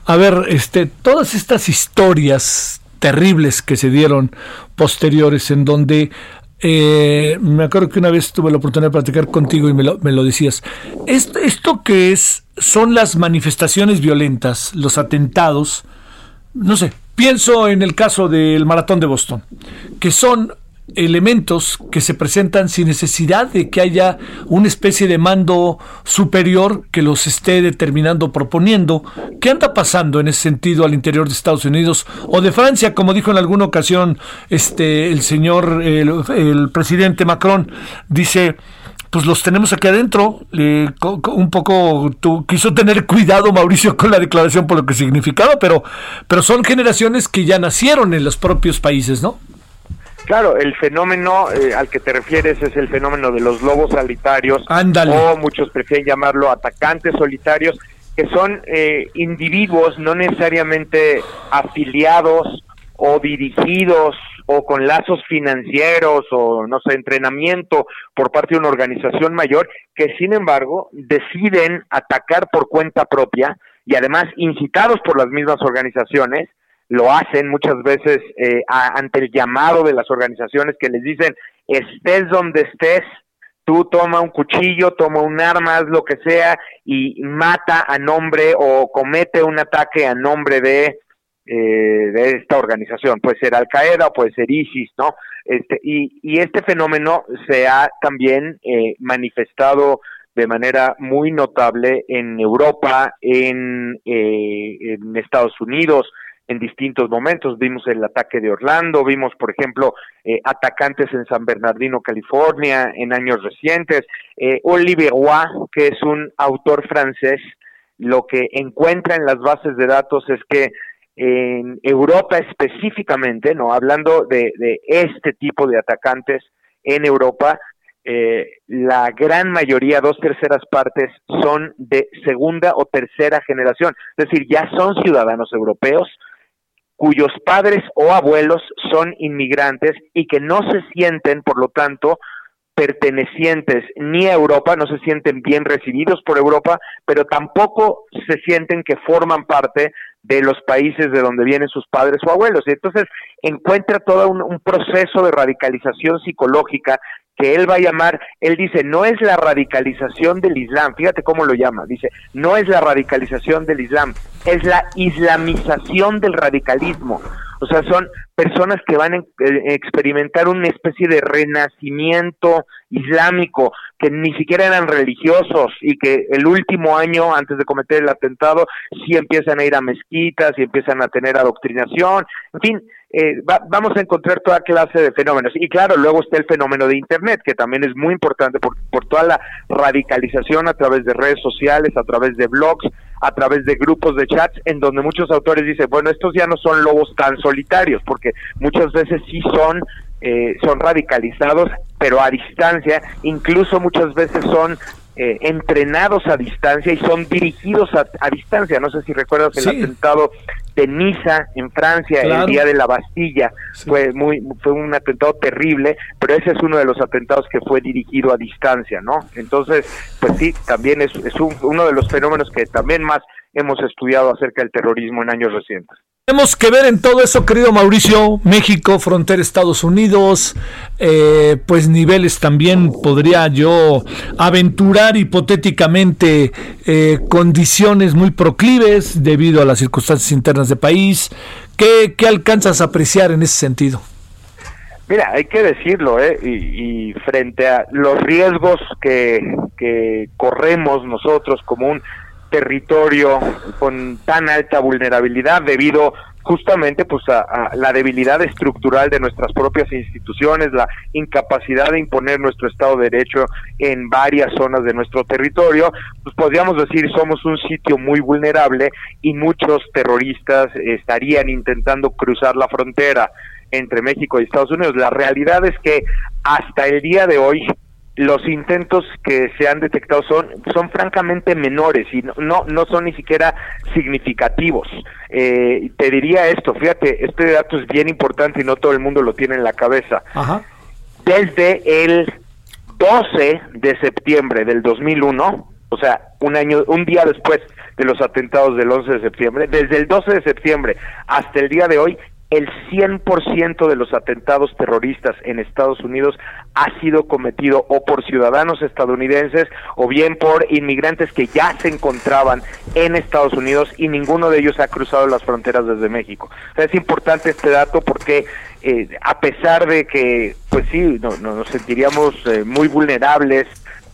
Speaker 3: a ver, este, todas estas historias terribles que se dieron posteriores, en donde eh, me acuerdo que una vez tuve la oportunidad de platicar contigo y me lo, me lo decías. Esto, esto que es, son las manifestaciones violentas, los atentados, no sé, pienso en el caso del maratón de Boston, que son elementos que se presentan sin necesidad de que haya una especie de mando superior que los esté determinando, proponiendo. ¿Qué anda pasando en ese sentido al interior de Estados Unidos o de Francia? Como dijo en alguna ocasión este el señor, el, presidente Macron, dice pues los tenemos aquí adentro. un poco tú, quiso tener cuidado Mauricio con la declaración por lo que significaba, pero, pero son generaciones que ya nacieron en los propios países, ¿no?
Speaker 6: Claro, el fenómeno eh, al que te refieres es el fenómeno de los lobos solitarios,
Speaker 3: Ándale.
Speaker 6: o muchos prefieren llamarlo atacantes solitarios, que son eh, individuos no necesariamente afiliados o dirigidos o con lazos financieros o no sé, entrenamiento por parte de una organización mayor, que sin embargo deciden atacar por cuenta propia y además incitados por las mismas organizaciones, lo hacen muchas veces eh, ante el llamado de las organizaciones que les dicen, estés donde estés, tú toma un cuchillo, toma un arma, haz lo que sea y mata a nombre o comete un ataque a nombre de, eh, esta organización. Puede ser Al Qaeda o puede ser ISIS, ¿no? Este, y, y este fenómeno se ha también eh, manifestado de manera muy notable en Europa, en, en Estados Unidos, en distintos momentos. Vimos el ataque de Orlando, vimos, por ejemplo, eh, atacantes en San Bernardino, California, en años recientes. Eh, Olivier Roy, que es un autor francés, lo que encuentra en las bases de datos es que en Europa específicamente, no hablando de, este tipo de atacantes en Europa, eh, la gran mayoría, dos terceras partes, son de segunda o tercera generación, es decir, ya son ciudadanos europeos, cuyos padres o abuelos son inmigrantes y que no se sienten, por lo tanto, pertenecientes ni a Europa, no se sienten bien recibidos por Europa, pero tampoco se sienten que forman parte de los países de donde vienen sus padres o abuelos. Y entonces encuentra todo un, un proceso de radicalización psicológica que él va a llamar, él dice, no es la radicalización del Islam, fíjate cómo lo llama, dice, no es la radicalización del Islam, es la islamización del radicalismo. O sea, son personas que van a eh, experimentar una especie de renacimiento islámico, que ni siquiera eran religiosos y que el último año antes de cometer el atentado sí empiezan a ir a mezquitas y empiezan a tener adoctrinación, en fin, eh, vamos a encontrar toda clase de fenómenos. Y claro, luego está el fenómeno de Internet, que también es muy importante por, por toda la radicalización a través de redes sociales, a través de blogs, a través de grupos de chats, en donde muchos autores dicen, bueno, estos ya no son lobos tan solitarios, porque muchas veces sí son eh, son radicalizados, pero a distancia, incluso muchas veces son eh, entrenados a distancia y son dirigidos a, distancia. No sé si recuerdas el atentado de Niza en Francia el día de la Bastilla. Fue muy fue un atentado terrible, pero ese es uno de los atentados que fue dirigido a distancia, ¿no? Entonces, pues sí, también es, es uno de los fenómenos que también más hemos estudiado acerca del terrorismo en años recientes.
Speaker 3: Tenemos que ver en todo eso, querido Mauricio, México, frontera Estados Unidos, eh, pues niveles también podría yo aventurar hipotéticamente eh, condiciones muy proclives debido a las circunstancias internas del país. ¿Qué, alcanzas a apreciar en ese sentido?
Speaker 6: Mira, hay que decirlo, ¿eh? Y, y, frente a los riesgos que, que corremos nosotros como un territorio con tan alta vulnerabilidad debido justamente pues a, la debilidad estructural de nuestras propias instituciones, la incapacidad de imponer nuestro Estado de Derecho en varias zonas de nuestro territorio, pues podríamos decir somos un sitio muy vulnerable y muchos terroristas estarían intentando cruzar la frontera entre México y Estados Unidos. La realidad es que hasta el día de hoy los intentos que se han detectado son son francamente menores y no no, son ni siquiera significativos. Eh, te diría esto, fíjate, este dato es bien importante y no todo el mundo lo tiene en la cabeza. Desde el 12 de septiembre del 2001, o sea, un año, un día después de los atentados del 11 de septiembre, desde el 12 de septiembre hasta el día de hoy, el 100% de los atentados terroristas en Estados Unidos ha sido cometido o por ciudadanos estadounidenses o bien por inmigrantes que ya se encontraban en Estados Unidos y ninguno de ellos ha cruzado las fronteras desde México. es importante este dato porque eh, a pesar de que, pues sí, no, nos sentiríamos eh, muy vulnerables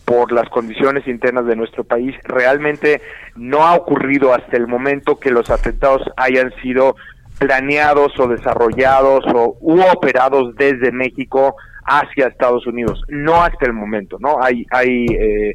Speaker 6: por las condiciones internas de nuestro país, realmente no ha ocurrido hasta el momento que los atentados hayan sido planeados o desarrollados o u operados desde México hacia Estados Unidos. No hasta el momento, ¿no? Hay, hay eh,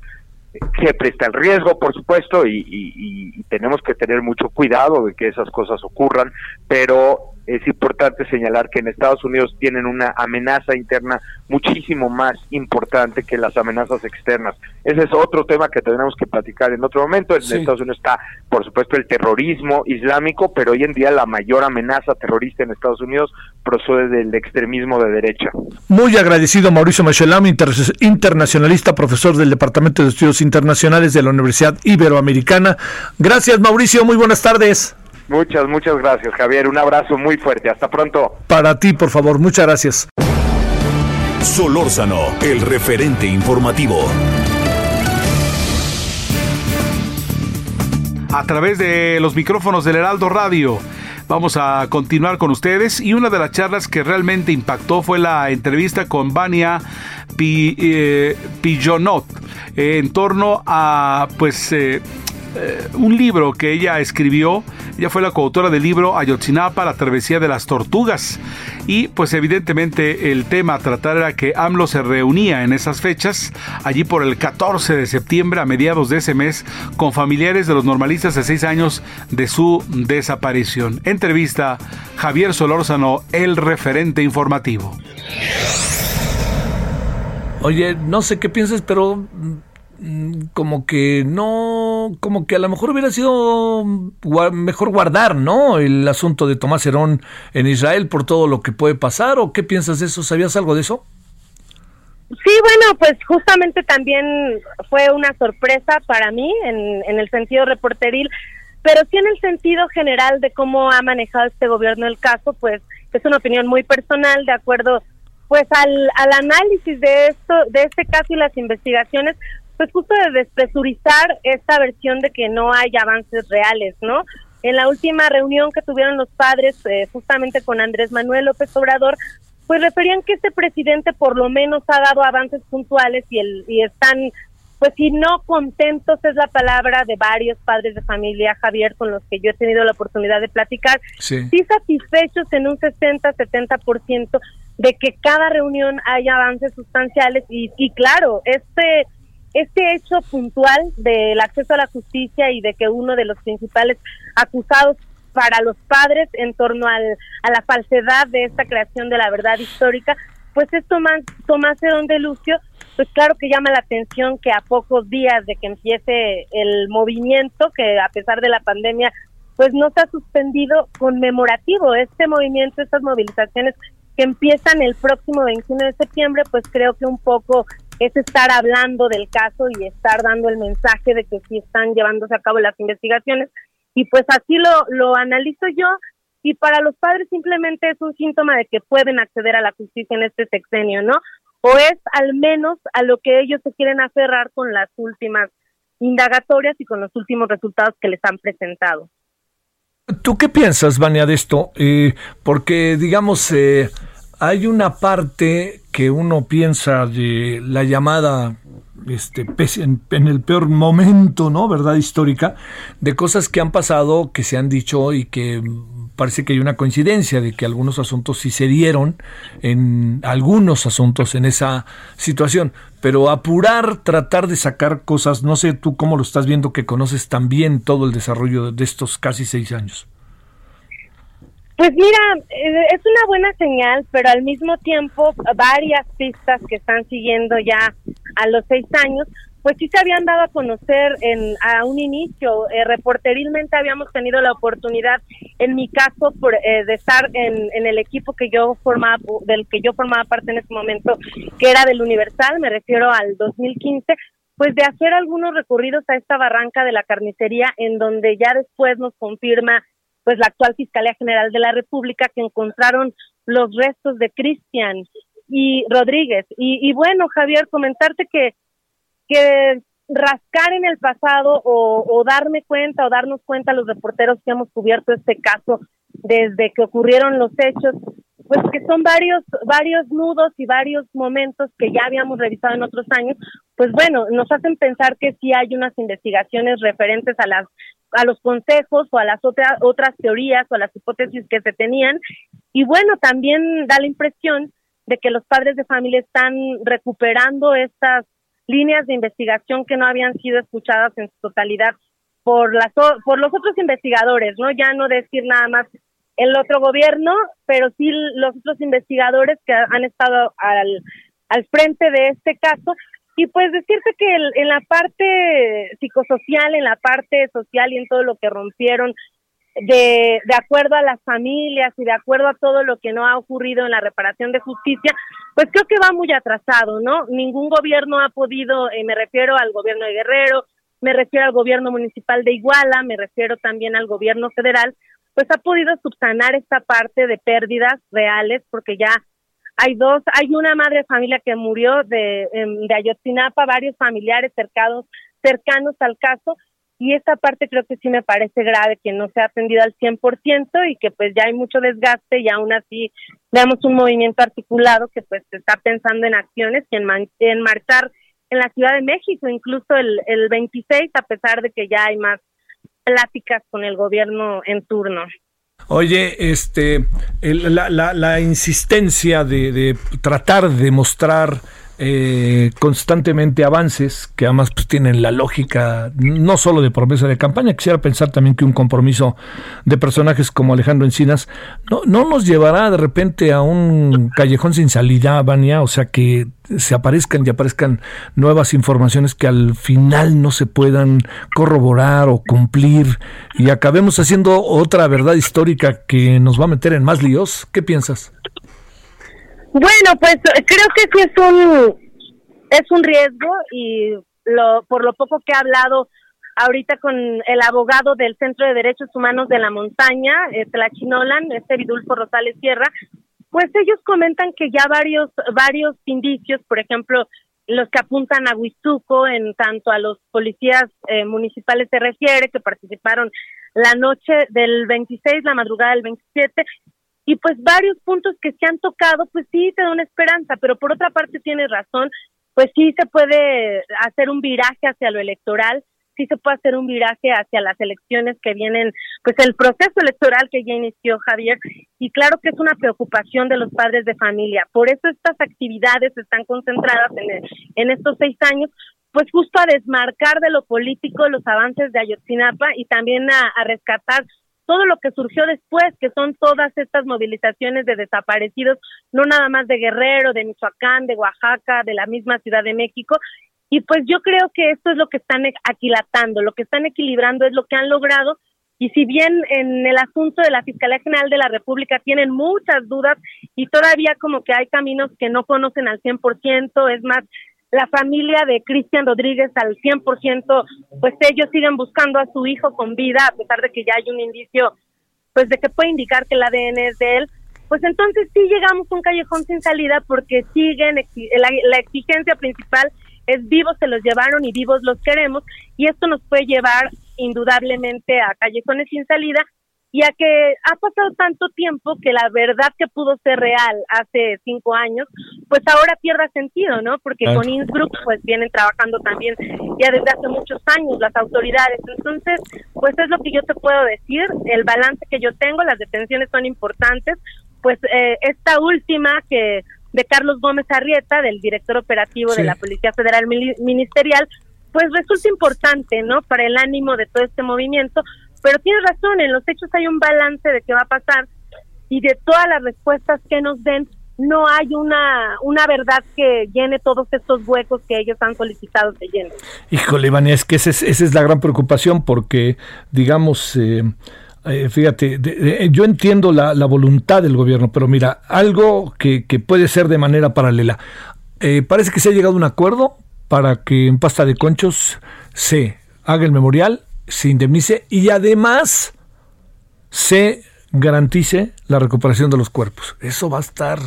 Speaker 6: se presta el riesgo, por supuesto, y, y, tenemos que tener mucho cuidado de que esas cosas ocurran, pero es importante señalar que en Estados Unidos tienen una amenaza interna muchísimo más importante que las amenazas externas. Ese es otro tema que tendremos que platicar en otro momento. En Estados Unidos está, por supuesto, el terrorismo islámico, pero hoy en día la mayor amenaza terrorista en Estados Unidos procede del extremismo de derecha.
Speaker 3: Muy agradecido Mauricio Machelam, internacionalista, profesor del Departamento de Estudios Internacionales de la Universidad Iberoamericana. Gracias Mauricio, muy buenas tardes.
Speaker 6: Muchas, muchas gracias, Javier. Un abrazo muy fuerte. Hasta pronto.
Speaker 3: Para ti, por favor. Muchas gracias.
Speaker 1: Solórzano, el referente informativo.
Speaker 2: A través de los micrófonos del Heraldo Radio. Vamos a continuar con ustedes. Y una de las charlas que realmente impactó fue la entrevista con Vania eh, Pillonot en torno a pues eh, eh, un libro que ella escribió. Ella fue la coautora del libro Ayotzinapa, la travesía de las tortugas. Y pues evidentemente el tema a tratar era que AMLO se reunía en esas fechas, allí por el 14 de septiembre, a mediados de ese mes, con familiares de los normalistas de seis años de su desaparición. Entrevista Javier Solórzano, el referente informativo.
Speaker 3: Oye, no sé qué piensas, pero Mm, como que no, como que a lo mejor hubiera sido mejor guardar, ¿no? El asunto de Tomás Herón en Israel por todo lo que puede pasar, ¿o qué piensas de eso? ¿Sabías algo de eso?
Speaker 7: Sí, bueno, pues justamente también fue una sorpresa para mí en, en el sentido reporteril, pero sí en el sentido general de cómo ha manejado este gobierno el caso, pues es una opinión muy personal de acuerdo pues al, al análisis de esto de este caso y las investigaciones pues justo de despresurizar esta versión de que no hay avances reales, ¿no? en la última reunión que tuvieron los padres eh, justamente con Andrés Manuel López Obrador, pues referían que este presidente por lo menos ha dado avances puntuales y, el, y están, pues si no contentos es la palabra de varios padres de familia, Javier, con los que yo he tenido la oportunidad de platicar, sí, satisfechos en un 60-70% de que cada reunión haya avances sustanciales y, y claro, este este hecho puntual del acceso a la justicia y de que uno de los principales acusados para los padres en torno al, a la falsedad de esta creación de la verdad histórica, pues es Tomás, Tomás Herón de Lucio, pues claro que llama la atención que a pocos días de que empiece el movimiento, que a pesar de la pandemia, pues no se ha suspendido conmemorativo. Este movimiento, estas movilizaciones que empiezan el próximo 21 de septiembre, pues creo que un poco es estar hablando del caso y estar dando el mensaje de que sí están llevándose a cabo las investigaciones y pues así lo, lo analizo yo y para los padres simplemente es un síntoma de que pueden acceder a la justicia en este sexenio, ¿no? O es al menos a lo que ellos se quieren aferrar con las últimas indagatorias y con los últimos resultados que les han presentado.
Speaker 3: ¿Tú qué piensas, Vania, de esto? Eh, porque, digamos, eh, hay una parte que uno piensa de la llamada este, en, en, el peor momento, ¿no? ¿Verdad? Histórica, de cosas que han pasado, que se han dicho y que parece que hay una coincidencia de que algunos asuntos sí se dieron en algunos asuntos en esa situación. Pero apurar, tratar de sacar cosas, no sé tú cómo lo estás viendo que conoces también todo el desarrollo de estos casi seis años.
Speaker 7: Pues mira, eh, es una buena señal, pero al mismo tiempo varias pistas que están siguiendo ya a los seis años, pues sí se habían dado a conocer en a un inicio. Eh, reporterilmente habíamos tenido la oportunidad, en mi caso, por, eh, de estar en, en, el equipo que yo formaba, del que yo formaba parte en ese momento, que era del Universal, me refiero al 2015, pues de hacer algunos recorridos a esta barranca de la carnicería, en donde ya después nos confirma pues la actual Fiscalía General de la República que encontraron los restos de Cristian y Rodríguez. Y, y, bueno, Javier, comentarte que, que rascar en el pasado o, darme cuenta o darnos cuenta los reporteros que hemos cubierto este caso desde que ocurrieron los hechos, pues que son varios varios nudos y varios momentos que ya habíamos revisado en otros años, pues bueno, nos hacen pensar que sí hay unas investigaciones referentes a las a los consejos o a las otras otras teorías o a las hipótesis que se tenían. Y bueno también da la impresión de que los padres de familia están recuperando estas líneas de investigación que no habían sido escuchadas en su totalidad por las por los otros investigadores no ya no decir nada más el otro gobierno pero sí los otros investigadores que han estado al al frente de este caso y pues decirte que en la parte psicosocial, en la parte social y en todo lo que rompieron, de, de acuerdo a las familias y de acuerdo a todo lo que no ha ocurrido en la reparación de justicia, pues creo que va muy atrasado, ¿no? Ningún gobierno ha podido, eh, me refiero al gobierno de Guerrero, me refiero al gobierno municipal de Iguala, me refiero también al gobierno federal, pues ha podido subsanar esta parte de pérdidas reales porque ya hay dos, hay una madre de familia que murió de, em, de Ayotzinapa, varios familiares cercanos, cercanos al caso, y esta parte creo que sí me parece grave que no se ha atendido al 100% y que pues ya hay mucho desgaste y aún así veamos un movimiento articulado que pues está pensando en acciones y en, en marchar en la Ciudad de México, incluso el, el 26, a pesar de que ya hay más pláticas con el gobierno en turno.
Speaker 3: Oye, este, la, insistencia de, tratar de mostrar eh, constantemente avances que además pues, tienen la lógica no solo de promesa de campaña, quisiera pensar también que un compromiso de personajes como Alejandro Encinas no, no nos llevará de repente a un callejón sin salida, Vania, o sea que se aparezcan y aparezcan nuevas informaciones que al final no se puedan corroborar o cumplir y acabemos haciendo otra verdad histórica que nos va a meter en más líos. ¿Qué piensas?
Speaker 7: Bueno, pues creo que sí es un es un riesgo y lo por lo poco que he hablado ahorita con el abogado del Centro de Derechos Humanos de la Montaña, eh, Tlachinolan, este Vidulfo Rosales Sierra, pues ellos comentan que ya varios varios indicios, por ejemplo, los que apuntan a Huizuco, en tanto a los policías eh, municipales se refiere, que participaron la noche del 26, la madrugada del 27, y pues varios puntos que se han tocado, pues sí te da una esperanza, pero por otra parte tienes razón, pues sí se puede hacer un viraje hacia lo electoral, sí se puede hacer un viraje hacia las elecciones que vienen, pues el proceso electoral que ya inició Javier, y claro que es una preocupación de los padres de familia. Por eso estas actividades están concentradas en, en estos seis años, pues justo a desmarcar de lo político los avances de Ayotzinapa y también a rescatar todo lo que surgió después, que son todas estas movilizaciones de desaparecidos, no nada más de Guerrero, de Michoacán, de Oaxaca, de la misma Ciudad de México, y pues yo creo que esto es lo que están aquilatando, lo que están equilibrando es lo que han logrado. Y si bien en el asunto de la Fiscalía General de la República tienen muchas dudas y todavía como que hay caminos que no conocen al 100%, es más, la familia de Cristian Rodríguez al 100%, pues ellos siguen buscando a su hijo con vida, a pesar de que ya hay un indicio, pues de que puede indicar que el ADN es de él, pues entonces sí llegamos a un callejón sin salida porque siguen, la, la exigencia principal es vivos se los llevaron y vivos los queremos y esto nos puede llevar indudablemente a callejones sin salida y a que ha pasado tanto tiempo que la verdad que pudo ser real hace cinco años, pues ahora pierda sentido, ¿no? Porque con Innsbruck pues vienen trabajando también ya desde hace muchos años las autoridades. Entonces, pues es lo que yo te puedo decir, el balance que yo tengo, las detenciones son importantes, pues eh, esta última que de Carlos Gómez Arrieta, del director operativo de la Policía Federal Ministerial, pues resulta importante, ¿no? Para el ánimo de todo este movimiento, pero tiene razón, en los hechos hay un balance de qué va a pasar y de todas las respuestas que nos den, no hay una, una verdad que llene todos estos huecos que ellos han solicitado que llenen.
Speaker 3: Híjole, Ivania, es que esa es, esa es la gran preocupación porque, digamos, eh, eh, fíjate, yo entiendo la, voluntad del gobierno, pero mira, algo que, puede ser de manera paralela. Eh, parece que se ha llegado a un acuerdo para que en pasta de conchos se haga el memorial, se indemnice y además se garantice la recuperación de los cuerpos. Eso va a estar,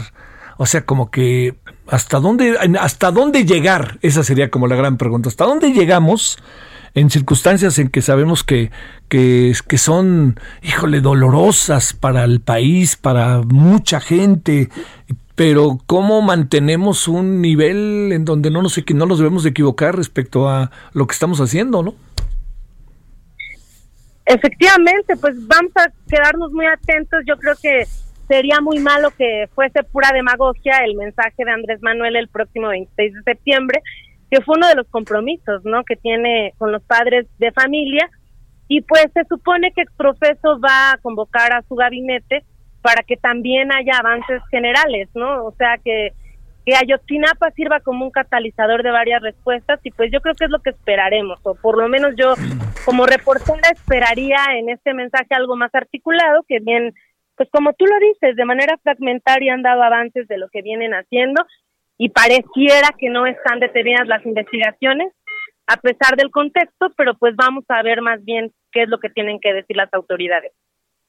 Speaker 3: o sea, como que hasta dónde, hasta dónde llegar, esa sería como la gran pregunta, hasta dónde llegamos en circunstancias en que sabemos que, que, son, híjole, dolorosas para el país, para mucha gente, pero cómo mantenemos un nivel en donde no nos, no nos debemos de equivocar respecto a lo que estamos haciendo, ¿no?
Speaker 7: Efectivamente, pues vamos a quedarnos muy atentos. Yo creo que sería muy malo que fuese pura demagogia el mensaje de Andrés Manuel el próximo 26 de septiembre que fue uno de los compromisos, ¿no? Que tiene con los padres de familia y pues se supone que Exprofeso va a convocar a su gabinete para que también haya avances generales, ¿no? O sea, que, que Ayotzinapa sirva como un catalizador de varias respuestas y pues yo creo que es lo que esperaremos, o por lo menos yo como reportera esperaría en este mensaje algo más articulado, que bien, pues como tú lo dices, de manera fragmentaria han dado avances de lo que vienen haciendo y pareciera que no están detenidas las investigaciones a pesar del contexto, pero pues vamos a ver más bien qué es lo que tienen que decir las autoridades.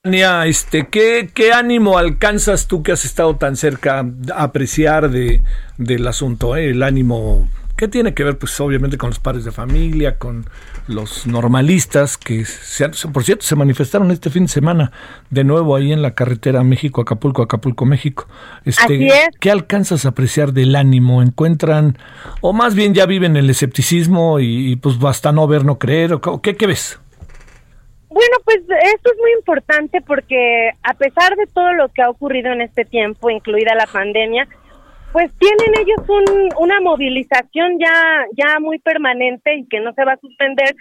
Speaker 3: Este, ¿qué, ¿qué ánimo alcanzas tú que has estado tan cerca a apreciar de, del asunto? Eh? El ánimo ¿Qué tiene que ver? Pues obviamente con los padres de familia, con los normalistas que, se, por cierto, se manifestaron este fin de semana de nuevo ahí en la carretera México-Acapulco, Acapulco-México. Este, ¿Qué alcanzas a apreciar del ánimo? ¿Encuentran, o más bien ya viven el escepticismo y, pues basta no ver, no creer? ¿o qué, ¿Qué ves?
Speaker 7: Bueno, pues esto es muy importante porque a pesar de todo lo que ha ocurrido en este tiempo, incluida la pandemia, pues tienen ellos un, una movilización ya, ya muy permanente y que no se va a suspender.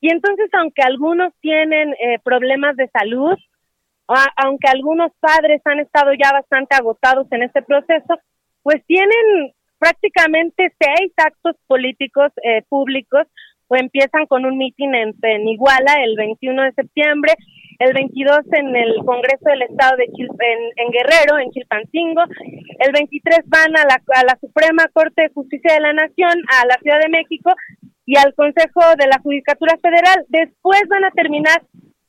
Speaker 7: Y entonces, aunque algunos tienen eh, problemas de salud, aunque algunos padres han estado ya bastante agotados en este proceso, pues tienen prácticamente seis actos políticos eh, públicos, o empiezan con un mitin en, en Iguala el 21 de septiembre, el 22 en el Congreso del Estado de en, Guerrero, en Chilpancingo, el 23 van a la, a la Suprema Corte de Justicia de la Nación, a la Ciudad de México y al Consejo de la Judicatura Federal. Después van a terminar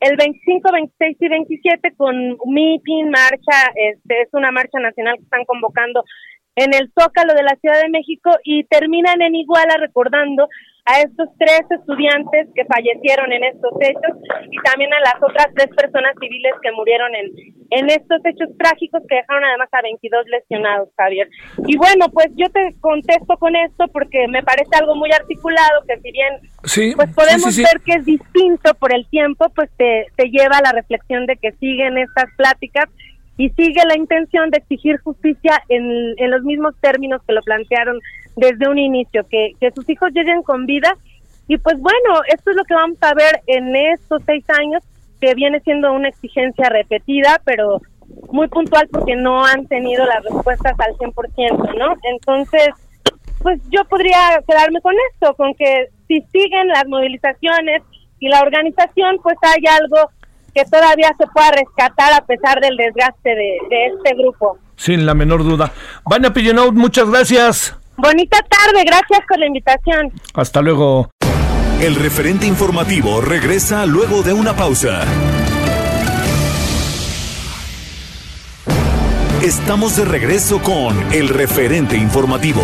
Speaker 7: el 25, 26 y 27 con meeting, marcha, este es una marcha nacional que están convocando en el Zócalo de la Ciudad de México y terminan en Iguala recordando a estos tres estudiantes que fallecieron en estos hechos y también a las otras tres personas civiles que murieron en, en estos hechos trágicos que dejaron además a 22 lesionados, Javier. Y bueno, pues yo te contesto con esto porque me parece algo muy articulado que si bien pues podemos ver que es distinto por el tiempo, pues te, te lleva a la reflexión de que siguen estas pláticas y sigue la intención de exigir justicia en, en los mismos términos que lo plantearon desde un inicio, que, que sus hijos lleguen con vida. Y pues bueno, esto es lo que vamos a ver en estos seis años, que viene siendo una exigencia repetida, pero muy puntual porque no han tenido las respuestas al 100%, ¿no? Entonces, pues yo podría quedarme con esto, con que si siguen las movilizaciones y la organización, pues hay algo que todavía se pueda rescatar a pesar del desgaste de, este grupo.
Speaker 3: Sin la menor duda. Vania Pillenout, muchas gracias.
Speaker 7: Bonita tarde, gracias por la invitación.
Speaker 3: Hasta luego.
Speaker 1: El referente informativo regresa luego de una pausa. Estamos de regreso con el referente informativo.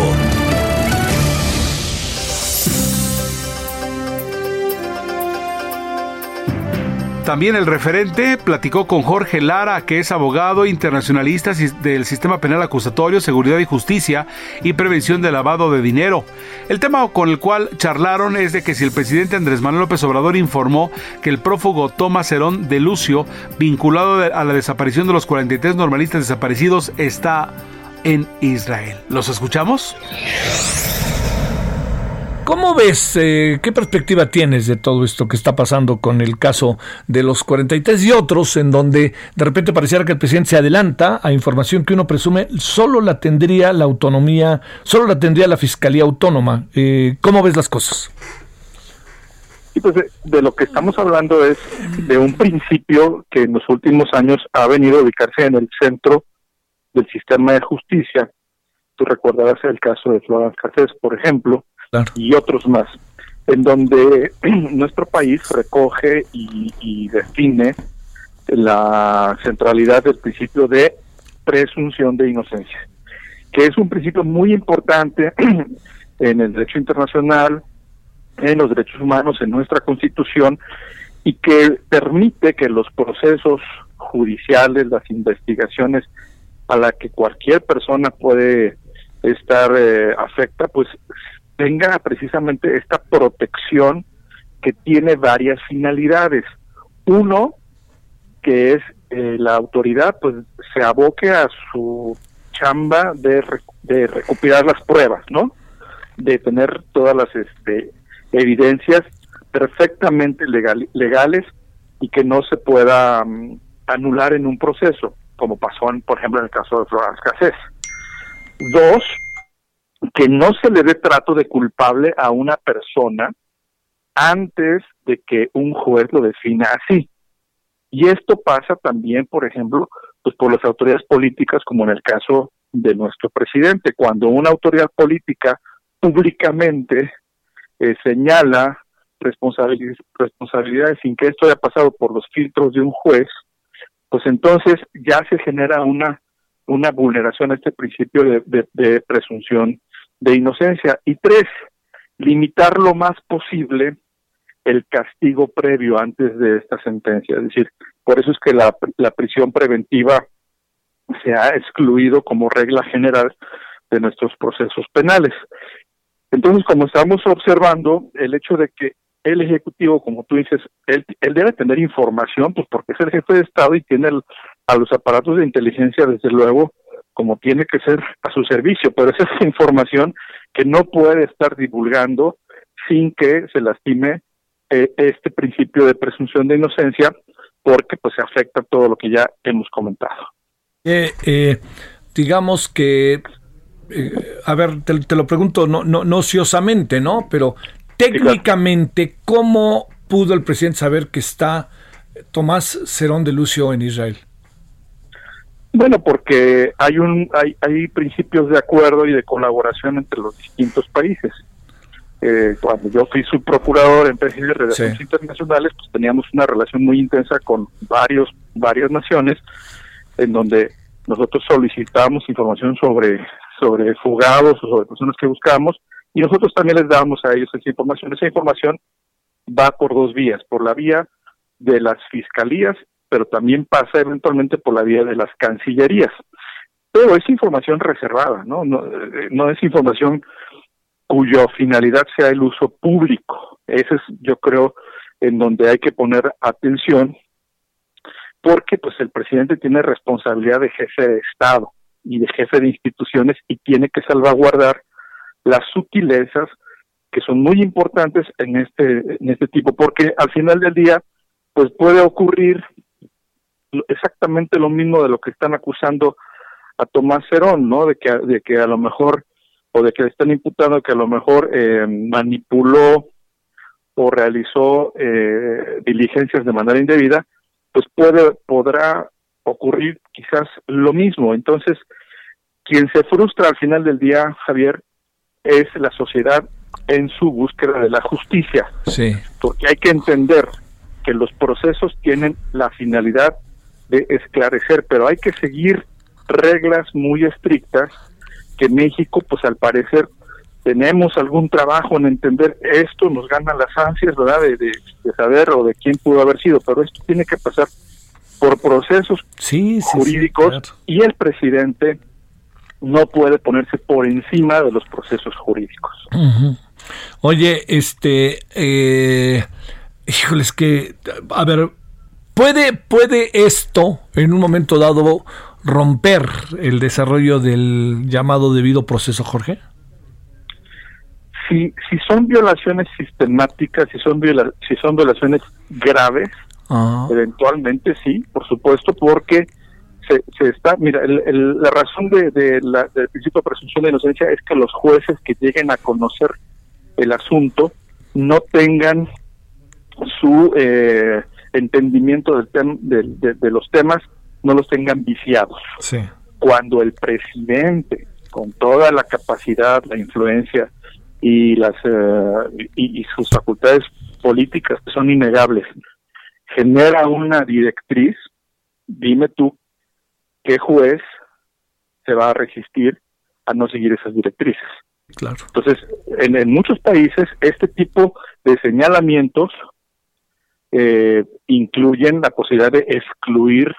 Speaker 2: También el referente platicó con Jorge Lara, que es abogado internacionalista del Sistema Penal Acusatorio, Seguridad y Justicia y Prevención de Lavado de Dinero. El tema con el cual charlaron es de que si el presidente Andrés Manuel López Obrador informó que el prófugo Tomás Herón de Lucio, vinculado a la desaparición de los 43 normalistas desaparecidos, está en Israel. ¿Los escuchamos?
Speaker 3: ¿Cómo ves, eh, qué perspectiva tienes de todo esto que está pasando con el caso de los 43 y otros, en donde de repente pareciera que el presidente se adelanta a información que uno presume solo la tendría la autonomía, solo la tendría la Fiscalía Autónoma? Eh, ¿Cómo ves las cosas?
Speaker 8: Sí, pues de, lo que estamos hablando es de un principio que en los últimos años ha venido a ubicarse en el centro del sistema de justicia. Tú recordarás el caso de Florence Cassés, por ejemplo, y otros más, en donde nuestro país recoge y, define la centralidad del principio de presunción de inocencia, que es un principio muy importante en el derecho internacional, en los derechos humanos, en nuestra constitución, y que permite que los procesos judiciales, las investigaciones a la que cualquier persona puede estar eh, afecta, pues tenga precisamente esta protección que tiene varias finalidades. Uno, que es eh, la autoridad pues se aboque a su chamba de, de recopilar las pruebas, ¿no? De tener todas las este, evidencias perfectamente legales y que no se pueda mm, anular en un proceso, como pasó, en, por ejemplo, en el caso de Florence Cassés. Dos, que no se le dé trato de culpable a una persona antes de que un juez lo defina así. Y esto pasa también, por ejemplo, pues por las autoridades políticas, como en el caso de nuestro presidente, cuando una autoridad política públicamente eh, señala responsabilidades, sin que esto haya pasado por los filtros de un juez, pues entonces ya se genera una una vulneración a este principio de, de presunción de inocencia. Y tres, limitar lo más posible el castigo previo antes de esta sentencia. Es decir, por eso es que la, la prisión preventiva se ha excluido como regla general de nuestros procesos penales. Entonces, como estamos observando, el hecho de que el Ejecutivo, como tú dices, él, él debe tener información, pues porque es el jefe de Estado y tiene a los aparatos de inteligencia, desde luego, como tiene que ser a su servicio, pero esa es información que no puede estar divulgando sin que se lastime eh, este principio de presunción de inocencia, porque pues afecta todo lo que ya hemos comentado.
Speaker 3: Eh, eh, digamos que, a ver, te, lo pregunto no, no, no ociosamente, ¿no? Pero técnicamente, ¿cómo pudo el presidente saber que está Tomás Cerón de Lucio en Israel?
Speaker 8: Bueno, porque hay un hay, hay principios de acuerdo y de colaboración entre los distintos países. Eh, cuando yo fui subprocurador en presidencia de relaciones internacionales, pues teníamos una relación muy intensa con varios varias naciones, en donde nosotros solicitábamos información sobre sobre fugados o sobre personas que buscamos y nosotros también les damos a ellos esa información. Esa información va por dos vías, por la vía de las fiscalías, pero también pasa eventualmente por la vía de las cancillerías. Pero es información reservada, ¿no? No, eh, no es información cuya finalidad sea el uso público. Ese es, yo creo, en donde hay que poner atención, porque pues el presidente tiene responsabilidad de jefe de Estado y de jefe de instituciones y tiene que salvaguardar las sutilezas que son muy importantes en este en este tipo porque al final del día pues puede ocurrir exactamente lo mismo de lo que están acusando a Tomás Cerón, ¿no? De que de que a lo mejor o de que le están imputando que a lo mejor eh, manipuló o realizó eh, diligencias de manera indebida, pues puede podrá ocurrir quizás lo mismo. Entonces, quien se frustra al final del día, Javier, es la sociedad en su búsqueda de la justicia.
Speaker 3: Sí.
Speaker 8: Porque hay que entender que los procesos tienen la finalidad de esclarecer, pero hay que seguir reglas muy estrictas que México, pues al parecer, tenemos algún trabajo en entender esto, nos ganan las ansias, ¿verdad?, de, saber o de quién pudo haber sido, pero esto tiene que pasar por procesos jurídicos y el presidente no puede ponerse por encima de los procesos jurídicos.
Speaker 3: Oye, este, eh, híjoles que, a ver, ¿puede, ¿puede esto en un momento dado romper el desarrollo del llamado debido proceso, Jorge?
Speaker 8: Si, si son violaciones sistemáticas, si son, si son violaciones graves, ah. eventualmente sí, por supuesto, porque se, está, mira, la razón de, la, del principio de presunción de inocencia es que los jueces que lleguen a conocer el asunto no tengan su eh, entendimiento del de, los temas, no los tengan viciados. Cuando el presidente, con toda la capacidad, la influencia y las eh, y sus facultades políticas que son innegables, genera una directriz, dime tú qué juez se va a resistir a no seguir esas directrices.
Speaker 3: Claro.
Speaker 8: Entonces, en, muchos países este tipo de señalamientos eh, incluyen la posibilidad de excluir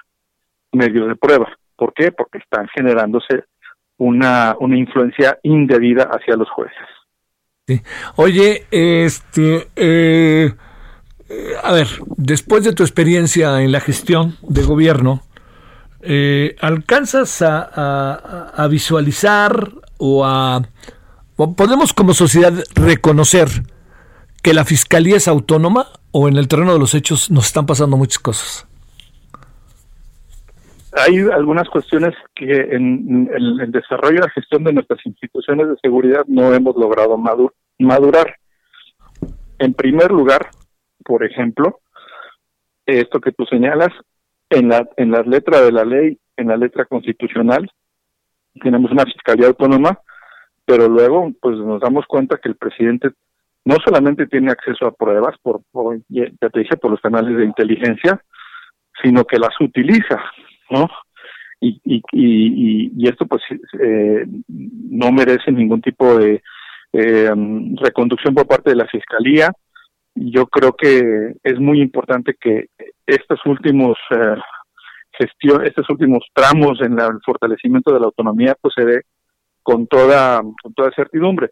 Speaker 8: medios de prueba. ¿Por qué? Porque están generándose una, una influencia indebida hacia los jueces.
Speaker 3: Oye, este, eh, eh, a ver, después de tu experiencia en la gestión de gobierno, eh, ¿alcanzas a, visualizar o a... podemos como sociedad reconocer que la fiscalía es autónoma o en el terreno de los hechos nos están pasando muchas cosas?
Speaker 8: Hay algunas cuestiones que en, el desarrollo y la gestión de nuestras instituciones de seguridad no hemos logrado madurar. En primer lugar, por ejemplo, esto que tú señalas, en la, en la letra de la ley, en la letra constitucional, tenemos una fiscalía autónoma, pero luego pues nos damos cuenta que el presidente no solamente tiene acceso a pruebas, por, ya te dije, por los canales de inteligencia, sino que las utiliza, ¿no? Y, y, y, esto pues eh, no merece ningún tipo de eh, reconducción por parte de la Fiscalía, yo creo que es muy importante que estos últimos eh, gestión, estos últimos tramos en el fortalecimiento de la autonomía, pues se dé con toda, con toda certidumbre.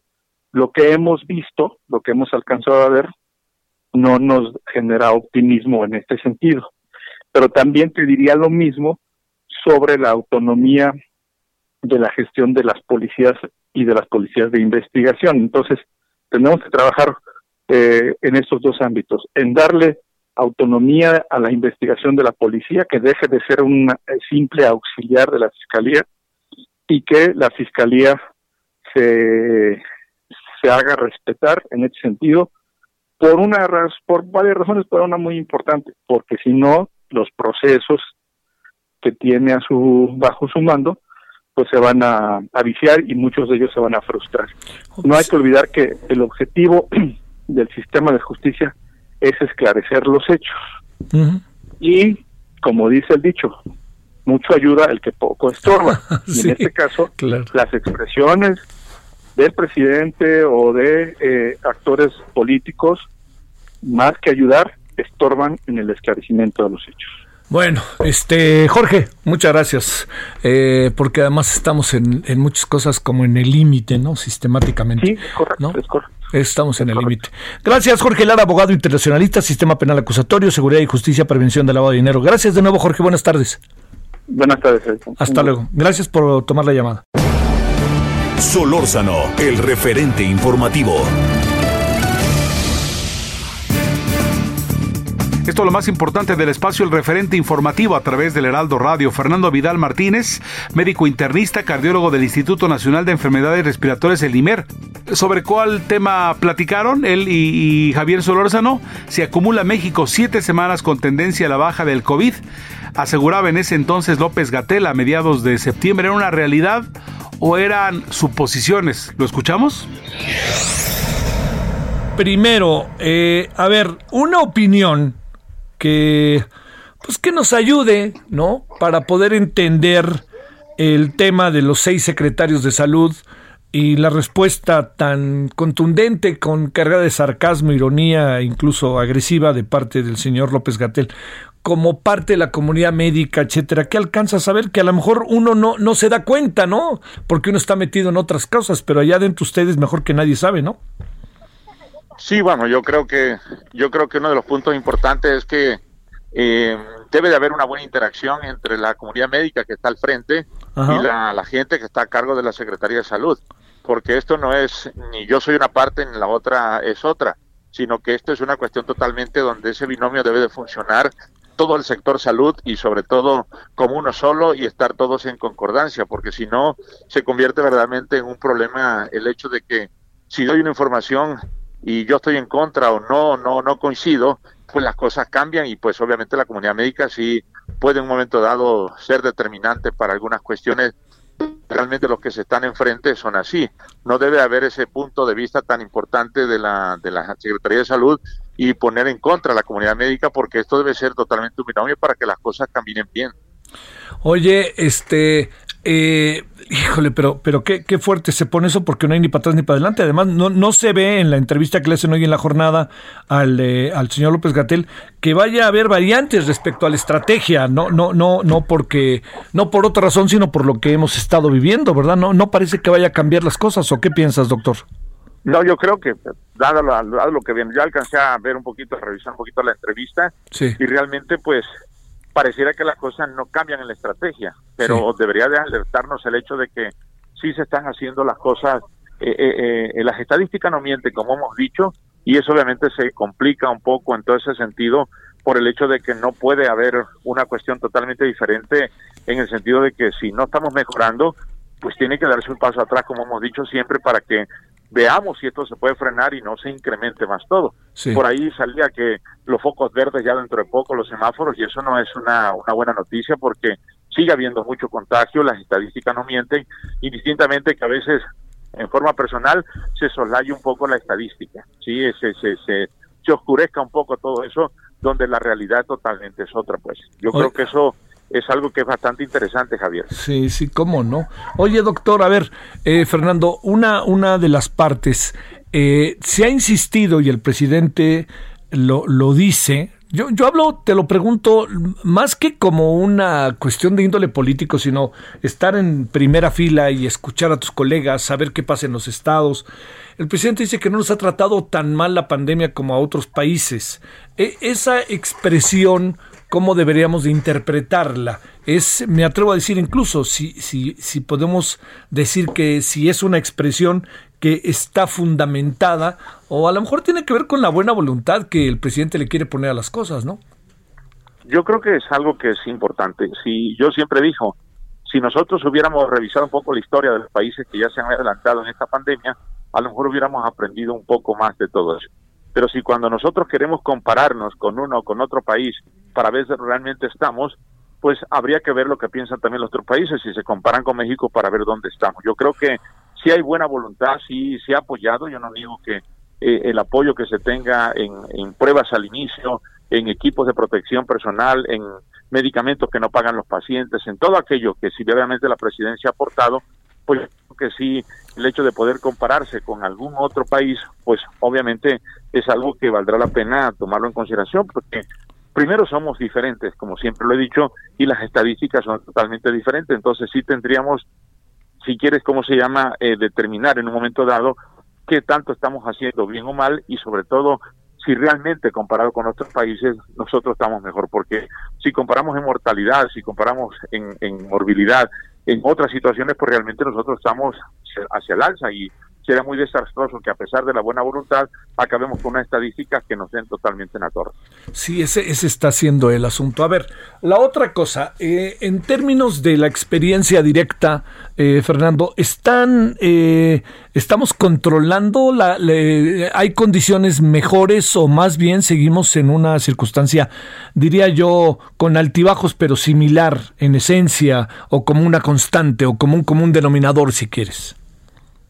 Speaker 8: Lo que hemos visto, lo que hemos alcanzado a ver, no nos genera optimismo en este sentido. Pero también te diría lo mismo sobre la autonomía de la gestión de las policías y de las policías de investigación. Entonces, tenemos que trabajar eh, en estos dos ámbitos, en darle autonomía a la investigación de la policía, que deje de ser un simple auxiliar de la fiscalía y que la fiscalía se, se haga respetar en ese sentido por una por varias razones, pero una muy importante, porque si no los procesos que tiene a su bajo su mando pues se van a, a viciar y muchos de ellos se van a frustrar. No hay que olvidar que el objetivo del sistema de justicia es esclarecer los hechos. Y, como dice el dicho, mucho ayuda el que poco estorba. Y en este caso, las expresiones del presidente o de eh, actores políticos, más que ayudar, estorban en el esclarecimiento de los hechos.
Speaker 3: Bueno, este Jorge, muchas gracias, eh, porque además estamos en, muchas cosas como en el límite, ¿no? Sistemáticamente.
Speaker 8: Sí, correcto, es correcto.
Speaker 3: Estamos en el límite. Gracias, Jorge Lara, abogado internacionalista, Sistema Penal Acusatorio, Seguridad y Justicia, Prevención del Lavado de Dinero. Gracias de nuevo, Jorge. Buenas tardes.
Speaker 8: Buenas tardes.
Speaker 3: Hasta luego. Gracias por tomar la llamada.
Speaker 1: Solórzano, el referente informativo.
Speaker 2: Esto es lo más importante del espacio, el referente informativo a través del Heraldo Radio. Fernando Vidal Martínez, médico internista, cardiólogo del Instituto Nacional de Enfermedades Respiratorias, el IMER. ¿Sobre cuál tema platicaron él y, Javier Solórzano? Se acumula México siete semanas con tendencia a la baja del COVID. Aseguraba en ese entonces López Gatel a mediados de septiembre. ¿Era una realidad o eran suposiciones? ¿Lo escuchamos?
Speaker 3: Primero, eh, a ver, una opinión que pues que nos ayude, ¿no? Para poder entender el tema de los seis secretarios de salud y la respuesta tan contundente, con carga de sarcasmo, ironía, incluso agresiva de parte del señor López Gatel, como parte de la comunidad médica, etcétera, que alcanza a saber que a lo mejor uno no, no se da cuenta, ¿no? Porque uno está metido en otras cosas, pero allá dentro ustedes mejor que nadie sabe, ¿no?
Speaker 9: Sí, bueno, yo creo que yo creo que uno de los puntos importantes es que eh, debe de haber una buena interacción entre la comunidad médica que está al frente y la, gente que está a cargo de la Secretaría de Salud, porque esto no es ni yo soy una parte ni la otra es otra, sino que esto es una cuestión totalmente donde ese binomio debe de funcionar todo el sector salud y sobre todo como uno solo y estar todos en concordancia, porque si no se convierte verdaderamente en un problema el hecho de que si doy una información y yo estoy en contra o no no no coincido, pues las cosas cambian y pues obviamente la comunidad médica sí puede en un momento dado ser determinante para algunas cuestiones. Realmente los que se están enfrente son así. No debe haber ese punto de vista tan importante de la, de la Secretaría de Salud y poner en contra a la comunidad médica porque esto debe ser totalmente un binomio para que las cosas caminen bien.
Speaker 3: Oye, este, eh, híjole, pero, pero qué, qué, fuerte se pone eso porque no hay ni para atrás ni para adelante. Además, no, no se ve en la entrevista que le hacen hoy en la jornada al, eh, al señor López Gatel que vaya a haber variantes respecto a la estrategia, no, no, no, no porque, no por otra razón, sino por lo que hemos estado viviendo, ¿verdad? No, no parece que vaya a cambiar las cosas, ¿o qué piensas, doctor?
Speaker 9: No, yo creo que, dado lo, dado lo que viene, yo alcancé a ver un poquito, a revisar un poquito la entrevista, y realmente, pues, pareciera que las cosas no cambian en la estrategia, pero debería de alertarnos el hecho de que sí se están haciendo las cosas, eh, eh, eh, las estadísticas no mienten, como hemos dicho, y eso obviamente se complica un poco en todo ese sentido por el hecho de que no puede haber una cuestión totalmente diferente en el sentido de que si no estamos mejorando, pues tiene que darse un paso atrás, como hemos dicho siempre, para que veamos si esto se puede frenar y no se incremente más todo. Por ahí salía que los focos verdes ya dentro de poco, los semáforos, y eso no es una, una buena noticia porque sigue habiendo mucho contagio, las estadísticas no mienten, indistintamente que a veces en forma personal se soslaya un poco la estadística, ¿sí? se, se, se, se oscurezca un poco todo eso, donde la realidad totalmente es otra, pues. Yo creo que eso es algo que es bastante interesante, Javier.
Speaker 3: Sí, sí, cómo no. Oye, doctor, a ver, eh, Fernando, una, una de las partes, eh, se ha insistido y el presidente lo, lo dice, yo, yo hablo, te lo pregunto, más que como una cuestión de índole político, sino estar en primera fila y escuchar a tus colegas, saber qué pasa en los estados. El presidente dice que no nos ha tratado tan mal la pandemia como a otros países. E, esa expresión cómo deberíamos de interpretarla. Es, me atrevo a decir incluso, si, si, si podemos decir que si es una expresión que está fundamentada o a lo mejor tiene que ver con la buena voluntad que el presidente le quiere poner a las cosas, ¿no?
Speaker 9: Yo creo que es algo que es importante. Si yo siempre dijo, si nosotros hubiéramos revisado un poco la historia de los países que ya se han adelantado en esta pandemia, a lo mejor hubiéramos aprendido un poco más de todo eso. Pero si cuando nosotros queremos compararnos con uno o con otro país para ver si realmente estamos, pues habría que ver lo que piensan también los otros países si se comparan con México para ver dónde estamos. Yo creo que si hay buena voluntad, sí se ha apoyado, yo no digo que, eh, el apoyo que se tenga en, en pruebas al inicio, en equipos de protección personal, en medicamentos que no pagan los pacientes, en todo aquello que si obviamente la presidencia ha aportado, pues que sí, el hecho de poder compararse con algún otro país, pues obviamente es algo que valdrá la pena tomarlo en consideración, porque primero somos diferentes, como siempre lo he dicho, y las estadísticas son totalmente diferentes, entonces sí tendríamos, si quieres, ¿cómo se llama?, eh, determinar en un momento dado qué tanto estamos haciendo bien o mal y sobre todo si realmente comparado con otros países nosotros estamos mejor, porque si comparamos en mortalidad, si comparamos en, en morbilidad, en otras situaciones, pues realmente nosotros estamos hacia el alza y será muy desastroso que a pesar de la buena voluntad acabemos con una estadística que nos den totalmente en la.
Speaker 3: Sí, ese, ese está siendo el asunto. A ver, la otra cosa, eh, en términos de la experiencia directa, eh, Fernando, ¿están, eh, ¿estamos controlando? La, ¿Hay condiciones mejores o más bien seguimos en una circunstancia, diría yo, con altibajos pero similar en esencia o como una constante o como un común denominador si quieres?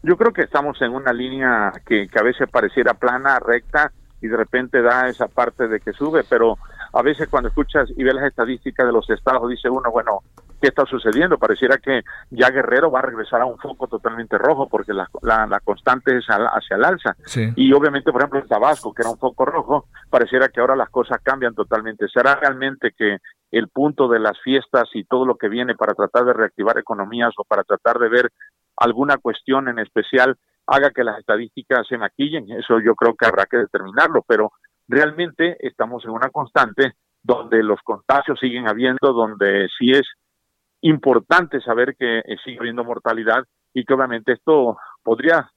Speaker 9: Yo creo que estamos en una línea que, a veces pareciera plana, recta, y de repente da esa parte de que sube, pero a veces cuando escuchas y ves las estadísticas de los estados, dice uno, bueno, ¿qué está sucediendo? Pareciera que ya Guerrero va a regresar a un foco totalmente rojo porque la, la, constante es hacia el alza. Y obviamente, por ejemplo, en Tabasco, que era un foco rojo, pareciera que ahora las cosas cambian totalmente. ¿Será realmente que el punto de las fiestas y todo lo que viene para tratar de reactivar economías o para tratar de ver alguna cuestión en especial haga que las estadísticas se maquillen. Eso yo creo que habrá que determinarlo, pero realmente estamos en una constante donde los contagios siguen habiendo, donde sí es importante saber que sigue habiendo mortalidad y que obviamente esto podría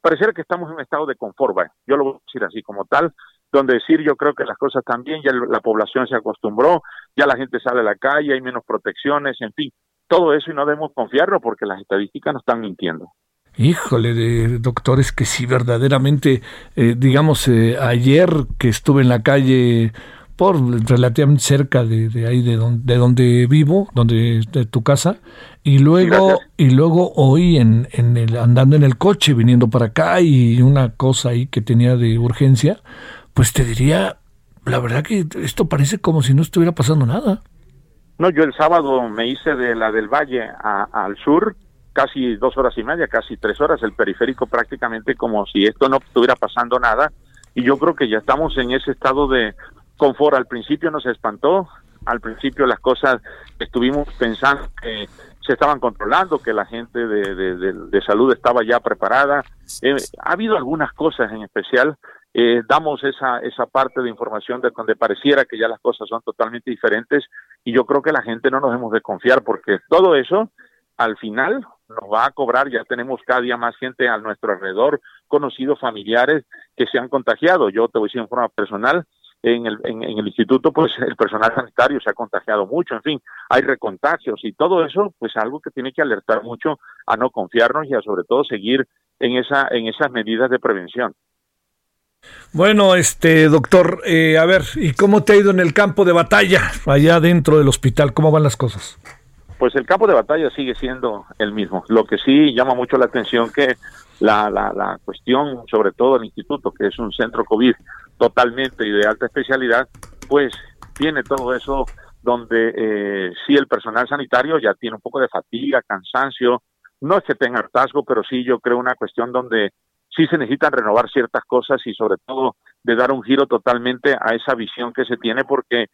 Speaker 9: parecer que estamos en un estado de confort, yo lo voy a decir así como tal, donde decir yo creo que las cosas bien, ya la población se acostumbró, ya la gente sale a la calle, hay menos protecciones, en fin, todo eso y no debemos confiarlo porque las estadísticas nos están mintiendo.
Speaker 3: Híjole, de doctores que sí, verdaderamente, eh, digamos, eh, ayer que estuve en la calle por relativamente cerca de, ahí de donde, de donde vivo, donde de tu casa, y luego y luego hoy en, en el, andando en el coche viniendo para acá y una cosa ahí que tenía de urgencia, pues te diría, la verdad que esto parece como si no estuviera pasando nada.
Speaker 9: No, yo el sábado me hice de la del Valle al sur, casi dos horas y media, casi tres horas, el periférico prácticamente como si esto no estuviera pasando nada. Y yo creo que ya estamos en ese estado de confort. Al principio nos espantó, al principio las cosas estuvimos pensando que se estaban controlando, que la gente de, de, salud estaba ya preparada. Eh, ha habido algunas cosas en especial eh, damos esa, esa parte de información de donde pareciera que ya las cosas son totalmente diferentes y yo creo que la gente no nos debemos de confiar porque todo eso al final nos va a cobrar, ya tenemos cada día más gente a nuestro alrededor, conocidos, familiares que se han contagiado. Yo te voy a decir en forma personal, en el, en, el instituto, pues el personal sanitario se ha contagiado mucho, en fin, hay recontagios y todo eso, pues algo que tiene que alertar mucho a no confiarnos y a sobre todo seguir en, esa, en esas medidas de prevención.
Speaker 3: Bueno, este doctor, eh, a ver, ¿y cómo te ha ido en el campo de batalla allá dentro del hospital? ¿Cómo van las cosas?
Speaker 9: Pues el campo de batalla sigue siendo el mismo. Lo que sí llama mucho la atención que la, la, la cuestión, sobre todo el instituto, que es un centro COVID totalmente y de alta especialidad, pues tiene todo eso donde eh, sí el personal sanitario ya tiene un poco de fatiga, cansancio, no es que tenga hartazgo, pero sí yo creo una cuestión donde sí se necesitan renovar ciertas cosas y sobre todo de dar un giro totalmente a esa visión que se tiene porque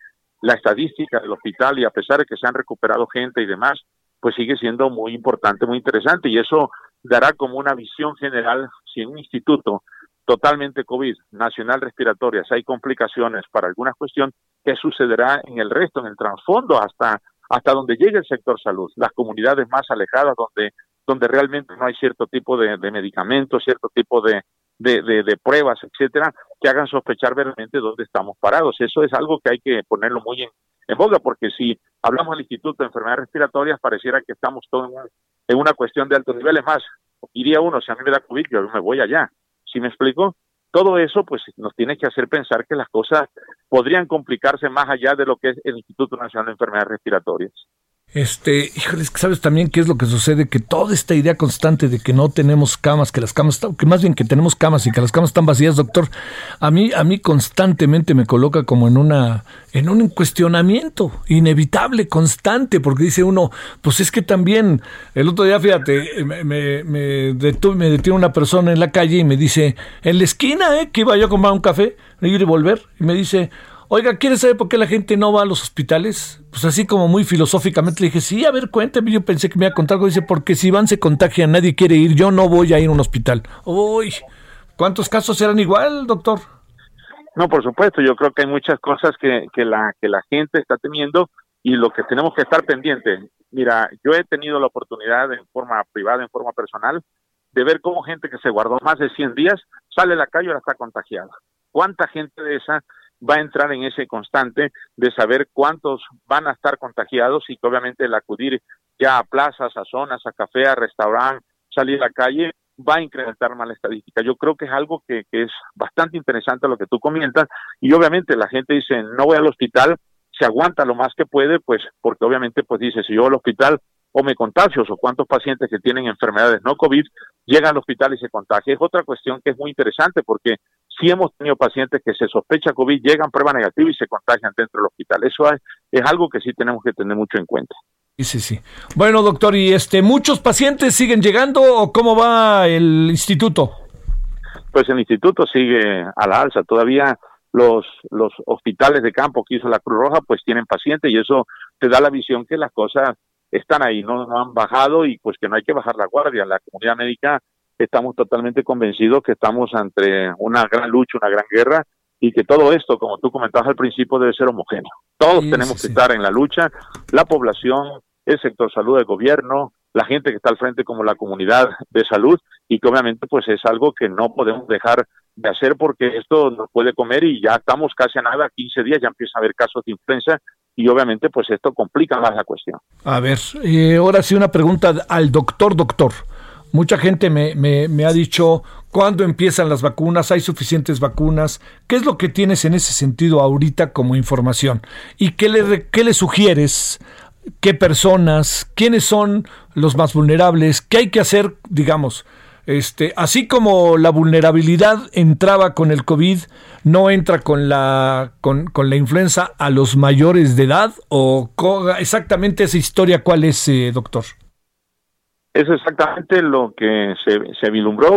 Speaker 9: la estadística del hospital y a pesar de que se han recuperado gente y demás, pues sigue siendo muy importante, muy interesante y eso dará como una visión general. Si en un instituto totalmente COVID, nacional respiratoria, si hay complicaciones para alguna cuestión, qué sucederá en el resto, en el trasfondo, hasta, hasta donde llegue el sector salud, las comunidades más alejadas donde donde realmente no hay cierto tipo de, medicamentos, cierto tipo de, pruebas, etcétera, que hagan sospechar verdaderamente dónde estamos parados. Eso es algo que hay que ponerlo muy en, en boga, porque si hablamos del Instituto de Enfermedades Respiratorias, pareciera que estamos todos en, una cuestión de altos niveles más. Iría uno, si a mí me da COVID, yo me voy allá. ¿Sí me explico? Todo eso, pues, nos tiene que hacer pensar que las cosas podrían complicarse más allá de lo que es el Instituto Nacional de Enfermedades Respiratorias.
Speaker 3: Este, híjole, sabes también qué es lo que sucede, que toda esta idea constante de que no tenemos camas, que las camas, que más bien que tenemos camas y que las camas están vacías, doctor, a mí, a mí constantemente me coloca como en una, en un cuestionamiento inevitable, constante, porque dice uno, pues es que también, el otro día, fíjate, me, me, me, detuve, me detiene una persona en la calle y me dice, en la esquina, eh, que iba yo a comprar un café, ir y volver, y me dice, Oiga, ¿quiere saber por qué la gente no va a los hospitales? Pues así como muy filosóficamente le dije, sí, a ver, cuénteme. Yo pensé que me iba a contar algo. Dice, porque si van se contagian, nadie quiere ir. Yo no voy a ir a un hospital. Uy, ¿cuántos casos serán igual, doctor?
Speaker 9: No, por supuesto. Yo creo que hay muchas cosas que, que, la, que la gente está teniendo y lo que tenemos que estar pendientes. Mira, yo he tenido la oportunidad en forma privada, en forma personal, de ver cómo gente que se guardó más de 100 días sale a la calle y ahora está contagiada. ¿Cuánta gente de esa va a entrar en ese constante de saber cuántos van a estar contagiados y que obviamente el acudir ya a plazas, a zonas, a café, a restaurante, salir a la calle, va a incrementar más la estadística. Yo creo que es algo que, es bastante interesante lo que tú comentas y obviamente la gente dice, no voy al hospital, se aguanta lo más que puede, pues porque obviamente pues dice, si yo al hospital o me contagio, o cuántos pacientes que tienen enfermedades no COVID llegan al hospital y se contagian. Es otra cuestión que es muy interesante porque si hemos tenido pacientes que se sospecha COVID, llegan prueba negativa y se contagian dentro del hospital. Eso es, es algo que sí tenemos que tener mucho en cuenta.
Speaker 3: Sí, sí, sí. Bueno, doctor, ¿y este muchos pacientes siguen llegando o cómo va el instituto?
Speaker 9: Pues el instituto sigue a la alza. Todavía los, los hospitales de campo que hizo la Cruz Roja pues tienen pacientes y eso te da la visión que las cosas están ahí, no, no han bajado y pues que no hay que bajar la guardia. La comunidad médica estamos totalmente convencidos que estamos ante una gran lucha, una gran guerra y que todo esto, como tú comentabas al principio, debe ser homogéneo. Todos tenemos que estar en la lucha, la población, el sector salud, el gobierno, la gente que está al frente como la comunidad de salud y que obviamente pues es algo que no podemos dejar de hacer porque esto nos puede comer y ya estamos casi a nada, 15 días ya empieza a haber casos de influenza y obviamente pues esto complica más la cuestión.
Speaker 3: A ver, eh, ahora sí una pregunta al doctor, doctor. Mucha gente me, me, ha dicho, ¿cuándo empiezan las vacunas? ¿Hay suficientes vacunas? ¿Qué es lo que tienes en ese sentido ahorita como información? ¿Y qué le, qué le sugieres? ¿Qué personas? ¿Quiénes son los más vulnerables? ¿Qué hay que hacer, digamos? Este, así como la vulnerabilidad entraba con el COVID, no entra con la, con, con la influenza a los mayores de edad, o exactamente esa historia, ¿cuál es, eh, doctor?
Speaker 9: Es exactamente lo que se, se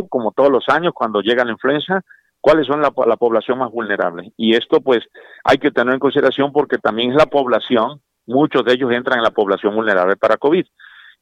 Speaker 9: como todos los años, cuando llega la influenza, cuáles son la, población más vulnerable. Y esto, pues, hay que tener en consideración porque también es la población, muchos de ellos entran en la población vulnerable para COVID.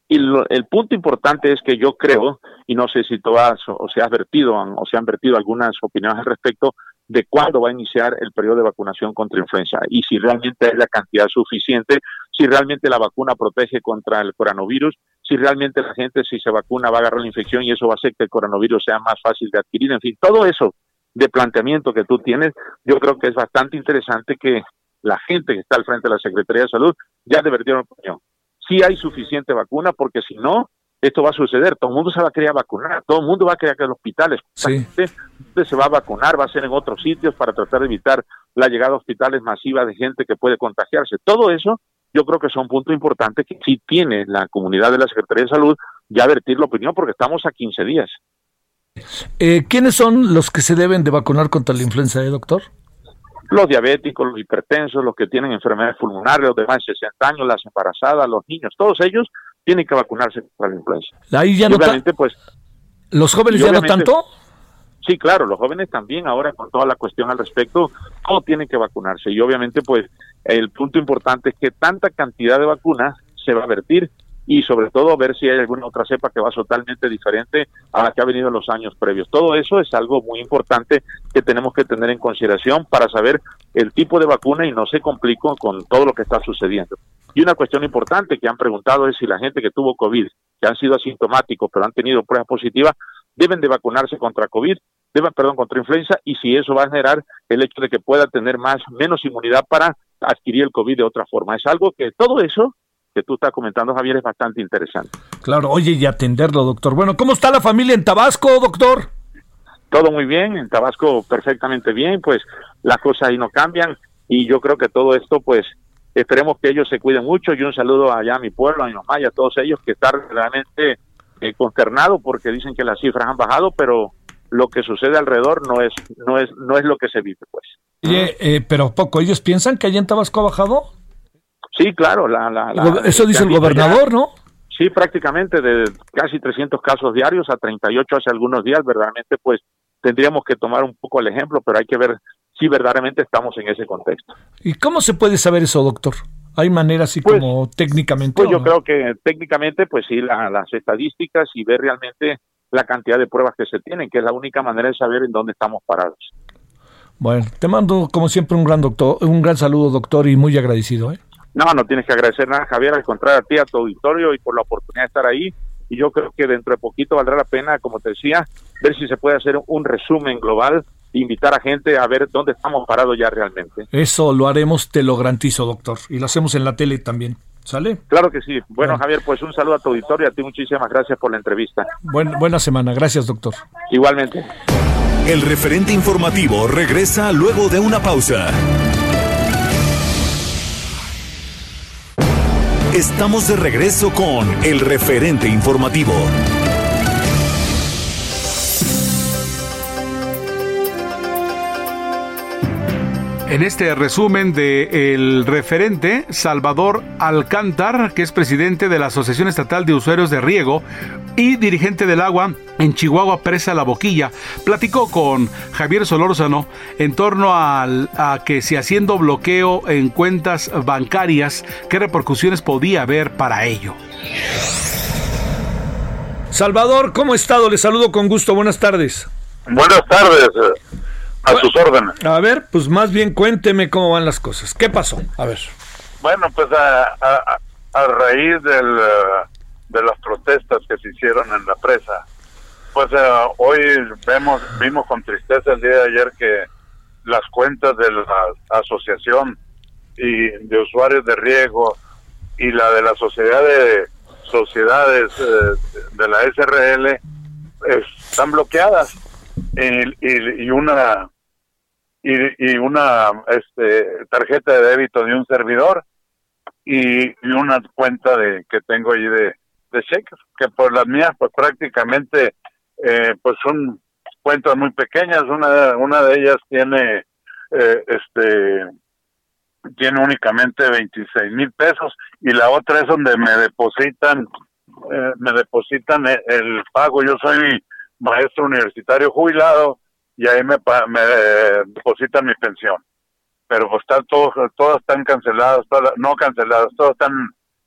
Speaker 9: Y el punto importante es que yo creo, y no sé si tú has o se has vertido o se han vertido algunas opiniones al respecto, de cuándo va a iniciar el periodo de vacunación contra influenza y si realmente hay la cantidad suficiente, si realmente la vacuna protege contra el coronavirus si realmente la gente si se vacuna va a agarrar la infección y eso va a hacer que el coronavirus sea más fácil de adquirir. En fin, todo eso de planteamiento que tú tienes, yo creo que es bastante interesante que la gente que está al frente de la Secretaría de Salud ya una opinión. Si hay suficiente vacuna, porque si no, esto va a suceder. Todo el mundo se va a querer vacunar, todo el mundo va a querer que los hospitales. Sí. se va a vacunar, va a ser en otros sitios para tratar de evitar la llegada a hospitales masiva de gente que puede contagiarse. Todo eso yo creo que son puntos importantes que sí tiene la comunidad de la Secretaría de Salud ya vertir la opinión porque estamos a 15 días.
Speaker 3: Eh, ¿Quiénes son los que se deben de vacunar contra la influenza, eh, doctor?
Speaker 9: Los diabéticos, los hipertensos, los que tienen enfermedades pulmonares, los de más de 60 años, las embarazadas, los niños, todos ellos tienen que vacunarse contra la influenza.
Speaker 3: Ahí ya no pues, ¿Los jóvenes ya no tanto?
Speaker 9: Sí, claro, los jóvenes también ahora con toda la cuestión al respecto, todos tienen que vacunarse y obviamente pues el punto importante es que tanta cantidad de vacunas se va a vertir y sobre todo ver si hay alguna otra cepa que va totalmente diferente a la que ha venido en los años previos. Todo eso es algo muy importante que tenemos que tener en consideración para saber el tipo de vacuna y no se complique con todo lo que está sucediendo. Y una cuestión importante que han preguntado es si la gente que tuvo COVID, que han sido asintomáticos pero han tenido pruebas positivas, deben de vacunarse contra COVID, deben, perdón, contra influenza y si eso va a generar el hecho de que pueda tener más, menos inmunidad para adquirir el COVID de otra forma. Es algo que todo eso que tú estás comentando, Javier, es bastante interesante.
Speaker 3: Claro, oye, y atenderlo, doctor. Bueno, ¿cómo está la familia en Tabasco, doctor?
Speaker 9: Todo muy bien, en Tabasco perfectamente bien, pues las cosas ahí no cambian y yo creo que todo esto, pues, Esperemos que ellos se cuiden mucho y un saludo allá a mi pueblo, a mi mamá y a todos ellos que están realmente eh, consternados porque dicen que las cifras han bajado, pero lo que sucede alrededor no es no es no es lo que se vive, pues.
Speaker 3: Eh, pero poco, ellos piensan que allá en Tabasco ha bajado.
Speaker 9: Sí, claro, la,
Speaker 3: eso dice el gobernador, ¿no?
Speaker 9: Sí, prácticamente de casi 300 casos diarios a 38 hace algunos días, verdaderamente pues tendríamos que tomar un poco el ejemplo, pero hay que ver si verdaderamente estamos en ese contexto.
Speaker 3: ¿Y cómo se puede saber eso, doctor? ¿Hay maneras así pues, como técnicamente?
Speaker 9: Pues yo creo que técnicamente, pues sí, las estadísticas y ver realmente la cantidad de pruebas que se tienen, que es la única manera de saber en dónde estamos parados.
Speaker 3: Bueno, te mando como siempre un gran doctor, un gran saludo, doctor, y muy agradecido. ¿eh?
Speaker 9: No, no tienes que agradecer nada, Javier, al contrario a ti, a tu auditorio y por la oportunidad de estar ahí. Y yo creo que dentro de poquito valdrá la pena, como te decía, ver si se puede hacer un resumen global invitar a gente a ver dónde estamos parados ya realmente.
Speaker 3: Eso lo haremos, te lo garantizo, doctor. Y lo hacemos en la tele también. ¿Sale?
Speaker 9: Claro que sí. Bueno, Javier, pues un saludo a tu auditorio. A ti muchísimas gracias por la entrevista.
Speaker 3: buena semana. Gracias, doctor.
Speaker 9: Igualmente.
Speaker 1: El referente informativo regresa luego de una pausa. Estamos de regreso con el referente informativo.
Speaker 2: En este resumen de el referente Salvador Alcántar, que es presidente de la Asociación Estatal de Usuarios de Riego y dirigente del agua en Chihuahua Presa La Boquilla, platicó con Javier Solórzano en torno a que si haciendo bloqueo en cuentas bancarias, qué repercusiones podía haber para ello.
Speaker 3: Salvador, ¿cómo ha estado? Le saludo con gusto. Buenas tardes.
Speaker 10: Buenas tardes. A sus órdenes.
Speaker 3: A ver, pues más bien cuénteme cómo van las cosas. ¿Qué pasó? A ver.
Speaker 10: Bueno, pues a, a, raíz del, eh, de las protestas que se hicieron en la presa, pues eh, hoy vemos vimos con tristeza el día de ayer que las cuentas de la asociación y de usuarios de riego y la de la sociedad de sociedades eh, de la SRL están bloqueadas y, y, una y, una este, tarjeta de débito de un servidor y, una cuenta de que tengo ahí de, de cheques que por las mías pues prácticamente eh, pues son cuentas muy pequeñas. Una una de ellas tiene eh, este tiene únicamente 26 mil pesos y la otra es donde me depositan eh, me depositan el, pago. Yo soy maestro universitario jubilado y ahí me, me eh, depositan mi pensión. Pero pues está todo, todas están canceladas, no canceladas, todas están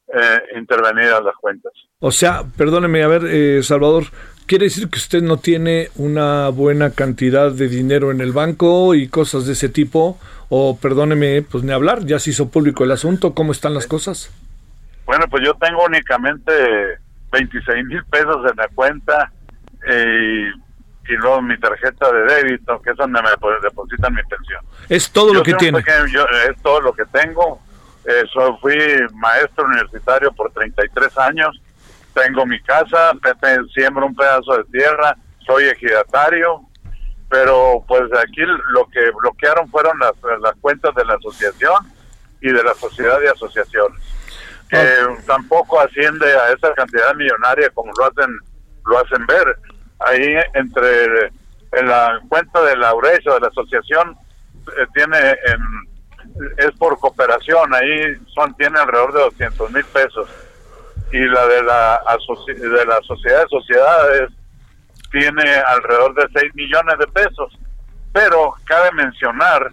Speaker 10: eh, intervenidas las cuentas.
Speaker 3: O sea, perdóneme, a ver, eh, Salvador, ¿quiere decir que usted no tiene una buena cantidad de dinero en el banco y cosas de ese tipo? O perdóneme, pues ni hablar, ya se hizo público el asunto, ¿cómo están las cosas?
Speaker 10: Bueno, pues yo tengo únicamente 26 mil pesos en la cuenta y y luego mi tarjeta de débito, que es donde me depositan mi pensión.
Speaker 3: Es todo lo que tiene.
Speaker 10: es todo lo que tengo. Eso, fui maestro universitario por 33 años. Tengo mi casa, siembro un pedazo de tierra, soy ejidatario, pero pues aquí lo que bloquearon fueron las, las cuentas de la asociación y de la sociedad de asociaciones. Que ah. tampoco asciende a esa cantidad millonaria como lo hacen lo hacen ver ahí entre en la cuenta de la URESA, de la asociación, eh, tiene es por cooperación, ahí son tiene alrededor de 200 mil pesos. Y la de la, de la Sociedad de Sociedades tiene alrededor de 6 millones de pesos. Pero cabe mencionar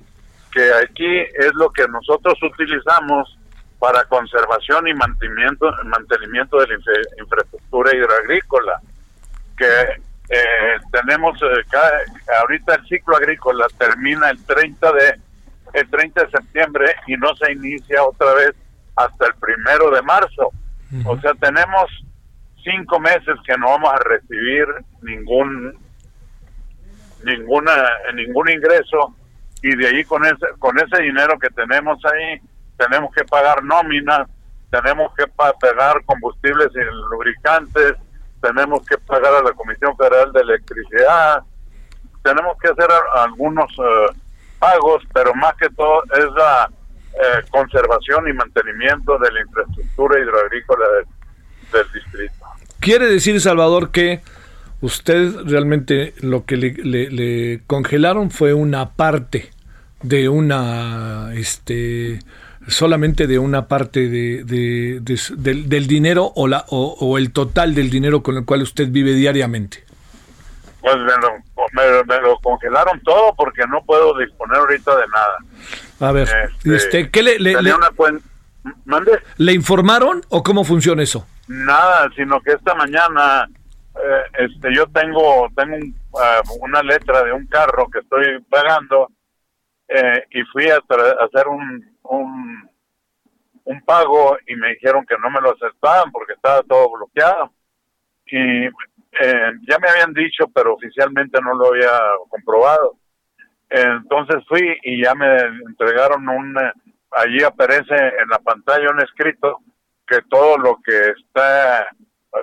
Speaker 10: que aquí es lo que nosotros utilizamos para conservación y mantenimiento, mantenimiento de la infraestructura hidroagrícola, que eh, tenemos eh, ahorita el ciclo agrícola termina el 30 de el 30 de septiembre y no se inicia otra vez hasta el primero de marzo. O sea, tenemos cinco meses que no vamos a recibir ningún ninguna ningún ingreso y de ahí con ese con ese dinero que tenemos ahí tenemos que pagar nóminas, tenemos que pagar combustibles y lubricantes, tenemos que pagar a la Comisión Federal de Electricidad, tenemos que hacer algunos eh, pagos, pero más que todo es la, eh, conservación y mantenimiento de la infraestructura hidroagrícola del distrito.
Speaker 3: Quiere decir, Salvador, que usted realmente lo que le, congelaron fue una parte de una, este, solamente de una parte de, del, dinero o, la, o, el total del dinero con el cual usted vive diariamente.
Speaker 10: Pues me lo, congelaron todo porque no puedo disponer ahorita de nada.
Speaker 3: A ver, este, este ¿qué le, le, ¿Le informaron o cómo funciona eso?
Speaker 10: Nada, sino que esta mañana eh, este yo tengo tengo eh, una letra de un carro que estoy pagando eh, y fui a, hacer un, un, un pago y me dijeron que no me lo aceptaban porque estaba todo bloqueado. Y ya me habían dicho pero oficialmente no lo había comprobado. Entonces fui y ya me entregaron un allí aparece en la pantalla un escrito que todo lo que está,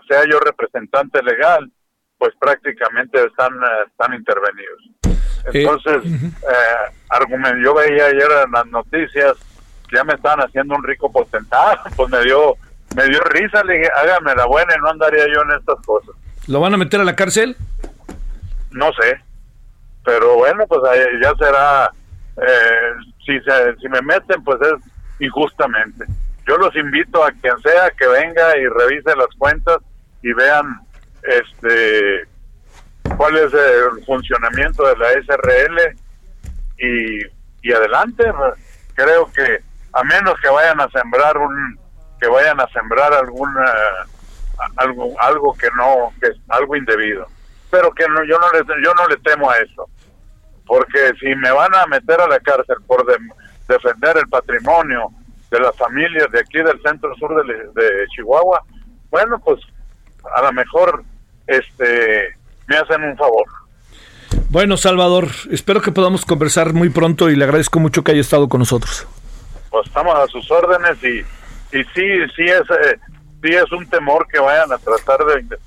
Speaker 10: sea yo representante legal, pues prácticamente están, están intervenidos. Eh, Entonces, eh, yo veía ayer en las noticias que ya me estaban haciendo un rico potentado, pues me dio, me dio risa, le dije, hágame la buena y no andaría yo en estas cosas.
Speaker 3: ¿Lo van a meter a la cárcel?
Speaker 10: No sé, pero bueno, pues ya será, eh, si, se, si me meten, pues es injustamente yo los invito a quien sea que venga y revise las cuentas y vean este cuál es el funcionamiento de la SRL y, adelante creo que a menos que vayan a sembrar un que vayan a sembrar alguna algo algo que no que es algo indebido pero que no yo no le yo no le temo a eso porque si me van a meter a la cárcel por defender el patrimonio de las familias de aquí del centro sur de, Chihuahua, bueno, pues a lo mejor este me hacen un favor.
Speaker 3: Bueno, Salvador, espero que podamos conversar muy pronto y le agradezco mucho que haya estado con nosotros.
Speaker 10: Pues estamos a sus órdenes y, y sí, sí es, eh, sí es un temor que vayan a tratar de,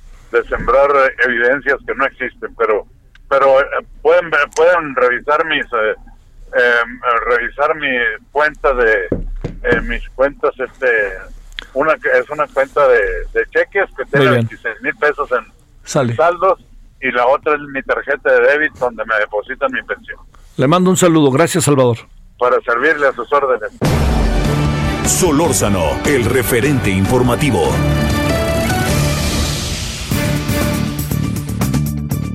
Speaker 10: sembrar evidencias que no existen, pero pero eh, pueden pueden revisar mis eh, revisar mi cuenta de en mis cuentas, este, una es una cuenta de, cheques que tiene 26 mil pesos en saldos y la otra es mi tarjeta de débito donde me depositan mi pensión.
Speaker 3: Le mando un saludo, gracias Salvador.
Speaker 10: Para servirle a sus órdenes.
Speaker 1: Solórzano, el referente informativo.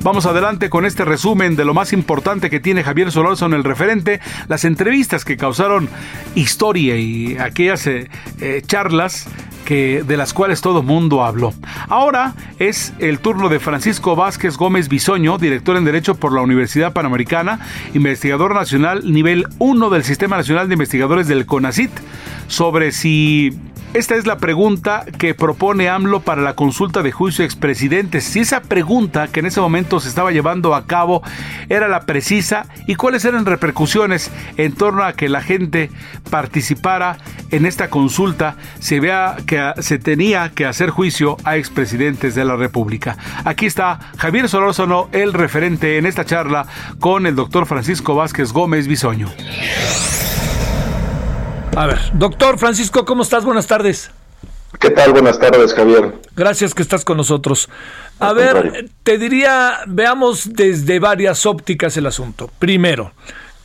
Speaker 2: Vamos adelante con este resumen de lo más importante que tiene Javier Solórzano, el referente, las entrevistas que causaron historia y aquellas eh, eh, charlas que, de las cuales todo mundo habló. Ahora es el turno de Francisco Vázquez Gómez Bisoño, director en Derecho por la Universidad Panamericana, investigador nacional nivel 1 del Sistema Nacional de Investigadores del CONACIT, sobre si esta es la pregunta que propone AMLO para la consulta de juicio de expresidentes. Si esa pregunta que en ese momento se estaba llevando a cabo era la precisa y cuáles eran repercusiones en torno a que la gente participara en esta consulta, se vea que se tenía que hacer juicio a expresidentes de la República. Aquí está Javier Solórzano, el referente en esta charla con el doctor Francisco Vázquez Gómez Bisoño.
Speaker 3: A ver, doctor Francisco, ¿cómo estás? Buenas tardes.
Speaker 11: ¿Qué tal? Buenas tardes, Javier.
Speaker 3: Gracias que estás con nosotros. A ver, te diría, veamos desde varias ópticas el asunto. Primero,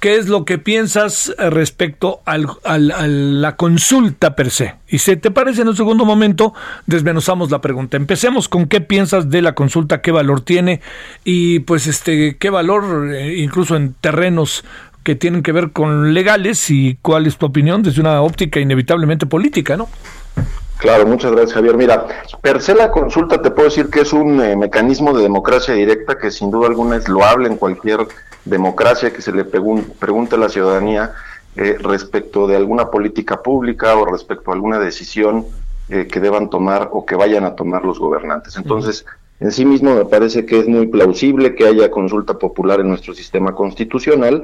Speaker 3: ¿qué es lo que piensas respecto al, a la consulta per se? Y si te parece, en un segundo momento desmenuzamos la pregunta. Empecemos con qué piensas de la consulta, qué valor tiene y pues este qué valor eh, incluso en terrenos que tienen que ver con legales y cuál es tu opinión desde una óptica inevitablemente política, ¿no?
Speaker 11: Claro, muchas gracias Javier. Mira, per se la consulta te puedo decir que es un eh, mecanismo de democracia directa que sin duda alguna es loable en cualquier democracia que se le pregunte a la ciudadanía eh, respecto de alguna política pública o respecto a alguna decisión eh, que deban tomar o que vayan a tomar los gobernantes. Entonces, en sí mismo me parece que es muy plausible que haya consulta popular en nuestro sistema constitucional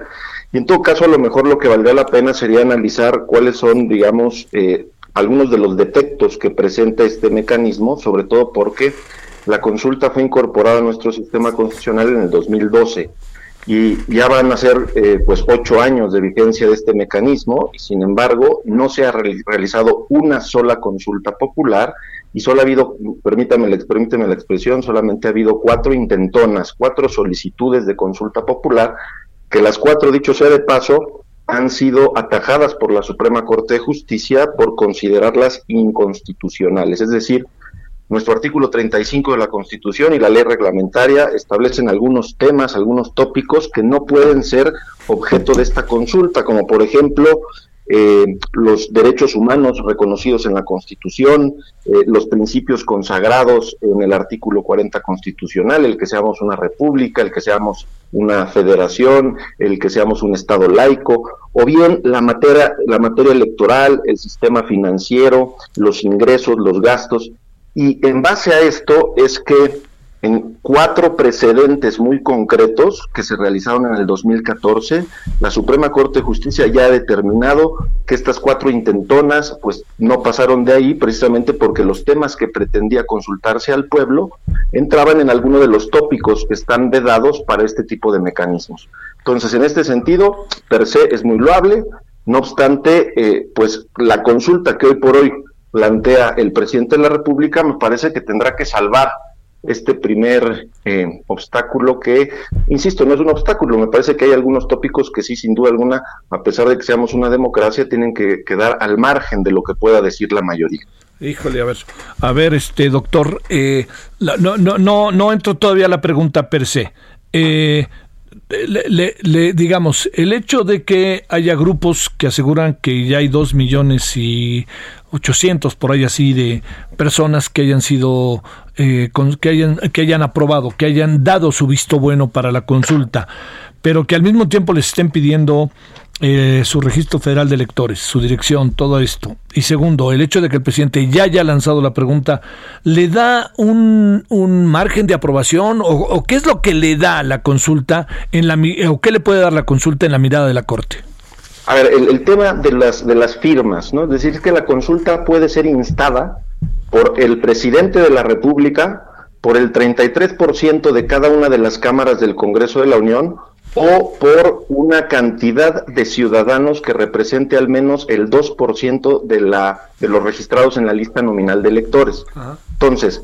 Speaker 11: y en todo caso a lo mejor lo que valdría la pena sería analizar cuáles son, digamos, eh, algunos de los defectos que presenta este mecanismo, sobre todo porque la consulta fue incorporada a nuestro sistema constitucional en el 2012 y ya van a ser eh, pues ocho años de vigencia de este mecanismo y sin embargo no se ha realizado una sola consulta popular y solo ha habido, permítame, permítame la expresión, solamente ha habido cuatro intentonas, cuatro solicitudes de consulta popular, que las cuatro, dicho sea de paso, han sido atajadas por la Suprema Corte de Justicia por considerarlas inconstitucionales, es decir, nuestro artículo 35 de la Constitución y la ley reglamentaria establecen algunos temas, algunos tópicos que no pueden ser objeto de esta consulta, como por ejemplo eh, los derechos humanos reconocidos en la Constitución, eh, los principios consagrados en el artículo 40 constitucional, el que seamos una república, el que seamos una federación, el que seamos un Estado laico, o bien la materia, la materia electoral, el sistema financiero, los ingresos, los gastos. Y en base a esto es que en cuatro precedentes muy concretos que se realizaron en el 2014, la Suprema Corte de Justicia ya ha determinado que estas cuatro intentonas pues no pasaron de ahí precisamente porque los temas que pretendía consultarse al pueblo entraban en alguno de los tópicos que están vedados para este tipo de mecanismos. Entonces, en este sentido, per se es muy loable, no obstante, eh, pues la consulta que hoy por hoy plantea el presidente de la República, me parece que tendrá que salvar este primer eh, obstáculo que, insisto, no es un obstáculo, me parece que hay algunos tópicos que sí, sin duda alguna, a pesar de que seamos una democracia, tienen que quedar al margen de lo que pueda decir la mayoría.
Speaker 3: Híjole, a ver, a ver, este doctor, eh, no, no, no, no entro todavía a la pregunta per se. Eh, le, digamos, el hecho de que haya grupos que aseguran que ya hay dos millones y ochocientos por ahí así de personas que hayan sido eh, que hayan que hayan aprobado, que hayan dado su visto bueno para la consulta, pero que al mismo tiempo les estén pidiendo eh, su registro federal de electores, su dirección, todo esto. Y segundo, el hecho de que el presidente ya haya lanzado la pregunta, ¿le da un, un margen de aprobación o, qué es lo que le da la consulta en la o qué le puede dar la consulta en la mirada de la Corte?
Speaker 11: A ver, el, tema de las, de las firmas, ¿no? Es decir, que la consulta puede ser instada por el presidente de la República, por el 33% de cada una de las cámaras del Congreso de la Unión o por una cantidad de ciudadanos que represente al menos el 2% de, la, de los registrados en la lista nominal de electores. Entonces,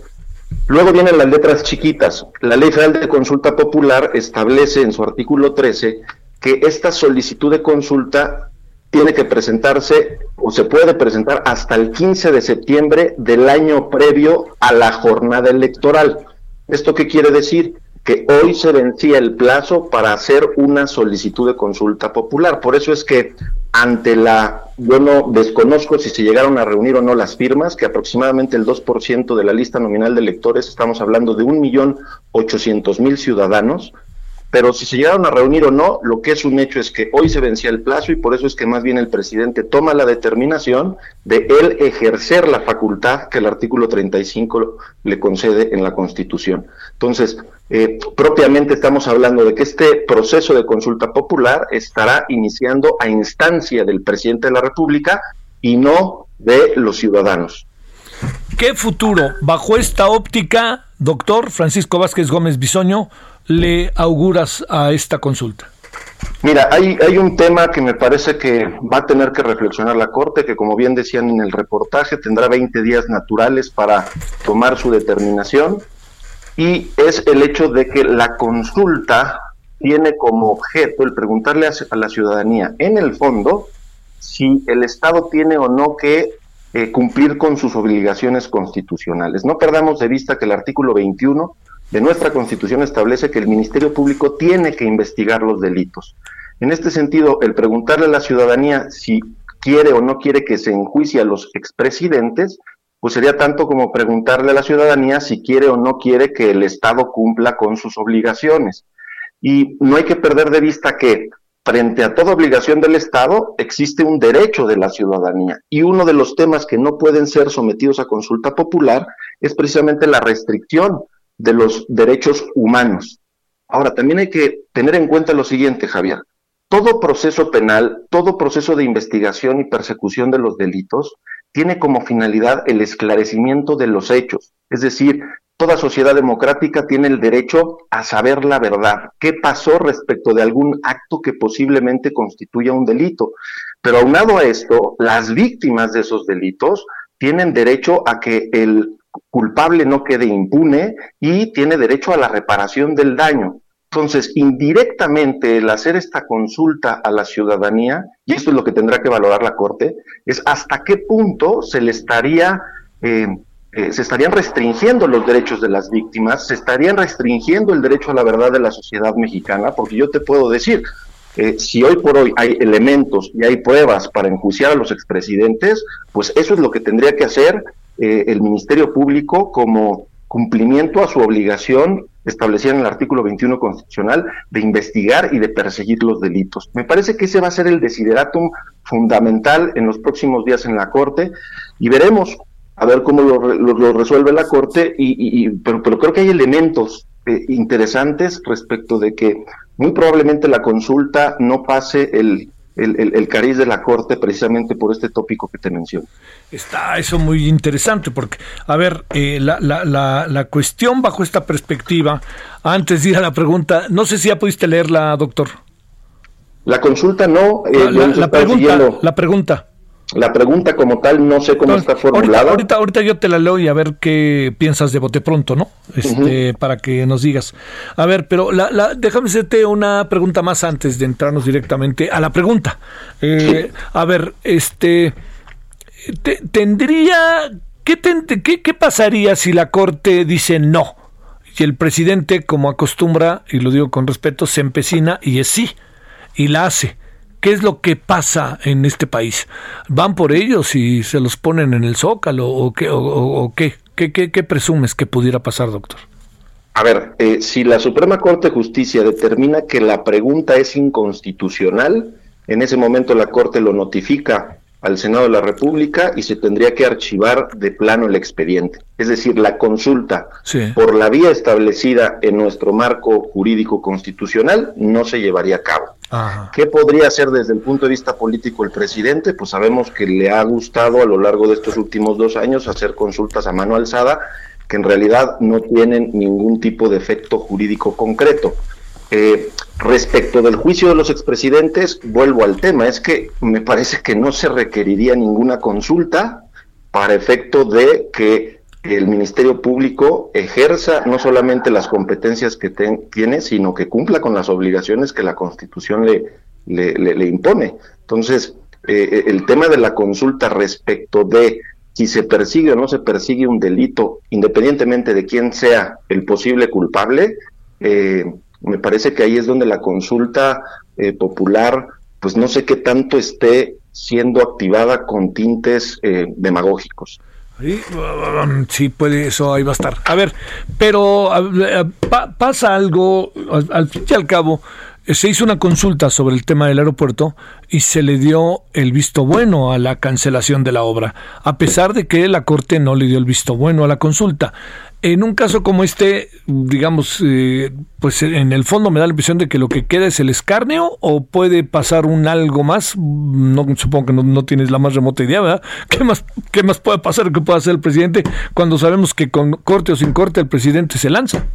Speaker 11: luego vienen las letras chiquitas. La Ley Federal de Consulta Popular establece en su artículo 13 que esta solicitud de consulta tiene que presentarse o se puede presentar hasta el 15 de septiembre del año previo a la jornada electoral. ¿Esto qué quiere decir? Que hoy se vencía el plazo para hacer una solicitud de consulta popular. Por eso es que ante la, yo no desconozco si se llegaron a reunir o no las firmas, que aproximadamente el 2% de la lista nominal de electores, estamos hablando de un millón ochocientos mil ciudadanos, pero si se llegaron a reunir o no, lo que es un hecho es que hoy se vencía el plazo y por eso es que más bien el presidente toma la determinación de él ejercer la facultad que el artículo 35 le concede en la Constitución. Entonces, eh, propiamente estamos hablando de que este proceso de consulta popular estará iniciando a instancia del presidente de la República y no de los ciudadanos.
Speaker 3: ¿Qué futuro, bajo esta óptica, doctor Francisco Vázquez Gómez Bisoño, le auguras a esta consulta?
Speaker 11: Mira, hay, un tema que me parece que va a tener que reflexionar la Corte, que como bien decían en el reportaje, tendrá 20 días naturales para tomar su determinación, y es el hecho de que la consulta tiene como objeto el preguntarle a, la ciudadanía, en el fondo, si el Estado tiene o no que eh, cumplir con sus obligaciones constitucionales. No perdamos de vista que el artículo 21 de nuestra Constitución establece que el Ministerio Público tiene que investigar los delitos. En este sentido, el preguntarle a la ciudadanía si quiere o no quiere que se enjuicie a los expresidentes, pues sería tanto como preguntarle a la ciudadanía si quiere o no quiere que el Estado cumpla con sus obligaciones. Y no hay que perder de vista que frente a toda obligación del Estado existe un derecho de la ciudadanía. Y uno de los temas que no pueden ser sometidos a consulta popular es precisamente la restricción de los derechos humanos. Ahora, también hay que tener en cuenta lo siguiente, Javier. Todo proceso penal, todo proceso de investigación y persecución de los delitos tiene como finalidad el esclarecimiento de los hechos, es decir, toda sociedad democrática tiene el derecho a saber la verdad, qué pasó respecto de algún acto que posiblemente constituya un delito. Pero aunado a esto, las víctimas de esos delitos tienen derecho a que el culpable no quede impune y tiene derecho a la reparación del daño. Entonces, indirectamente, el hacer esta consulta a la ciudadanía, y esto es lo que tendrá que valorar la Corte, es hasta qué punto se le estaría eh, eh, se estarían restringiendo los derechos de las víctimas, se estarían restringiendo el derecho a la verdad de la sociedad mexicana, porque yo te puedo decir, eh, si hoy por hoy hay elementos y hay pruebas para enjuiciar a los expresidentes, pues eso es lo que tendría que hacer eh, el Ministerio Público como cumplimiento a su obligación establecida en el artículo 21 constitucional de investigar y de perseguir los delitos. Me parece que ese va a ser el desideratum fundamental en los próximos días en la Corte y veremos a ver cómo lo, resuelve la Corte, y, pero, creo que hay elementos eh, interesantes respecto de que muy probablemente la consulta no pase el, el, cariz de la Corte precisamente por este tópico que te menciono.
Speaker 3: Está eso muy interesante porque, a ver, eh, la, la, la, la, cuestión bajo esta perspectiva, antes de ir a la pregunta, no sé si ya pudiste leerla, doctor.
Speaker 11: La consulta no.
Speaker 3: Eh, la, pregunta, la pregunta.
Speaker 11: La pregunta como tal no sé cómo está formulada.
Speaker 3: Ahorita, ahorita, yo te la leo y a ver qué piensas de bote pronto, ¿no? Este, Para que nos digas. A ver, pero la, la, déjame hacerte una pregunta más antes de entrarnos directamente a la pregunta. Eh, a ver, este, tendría, ¿qué, ¿qué, ¿qué pasaría si la Corte dice no? Y el presidente, como acostumbra, y lo digo con respeto, se empecina y es sí, y la hace. ¿Qué es lo que pasa en este país? ¿Van por ellos y se los ponen en el zócalo o qué? O, qué? ¿Qué, presumes que pudiera pasar, doctor?
Speaker 11: A ver, eh, si la Suprema Corte de Justicia determina que la pregunta es inconstitucional, en ese momento la Corte lo notifica al Senado de la República y se tendría que archivar de plano el expediente. Es decir, la consulta por la vía establecida en nuestro marco jurídico constitucional no se llevaría a cabo. ¿Qué podría hacer desde el punto de vista político el presidente? Pues sabemos que le ha gustado a lo largo de estos últimos dos años hacer consultas a mano alzada que en realidad no tienen ningún tipo de efecto jurídico concreto. Eh, respecto del juicio de los expresidentes, vuelvo al tema, es que me parece que no se requeriría ninguna consulta para efecto de que el Ministerio Público ejerza no solamente las competencias que tiene, sino que cumpla con las obligaciones que la Constitución le, impone. Entonces, eh, el tema de la consulta respecto de si se persigue o no se persigue un delito, independientemente de quién sea el posible culpable, eh, me parece que ahí es donde la consulta eh, popular, pues no sé qué tanto esté siendo activada con tintes eh, demagógicos.
Speaker 3: Sí, puede, eso ahí va a estar. A ver, pero pasa algo, al, fin y al cabo, se hizo una consulta sobre el tema del aeropuerto y se le dio el visto bueno a la cancelación de la obra, a pesar de que la Corte no le dio el visto bueno a la consulta. En un caso como este, digamos, eh, pues en el fondo me da la impresión de que lo que queda es el escarnio o puede pasar un algo más. No supongo que no, tienes la más remota idea, ¿verdad? ¿Qué más, qué más puede pasar que pueda hacer el presidente cuando sabemos que con corte o sin corte el presidente se lanza?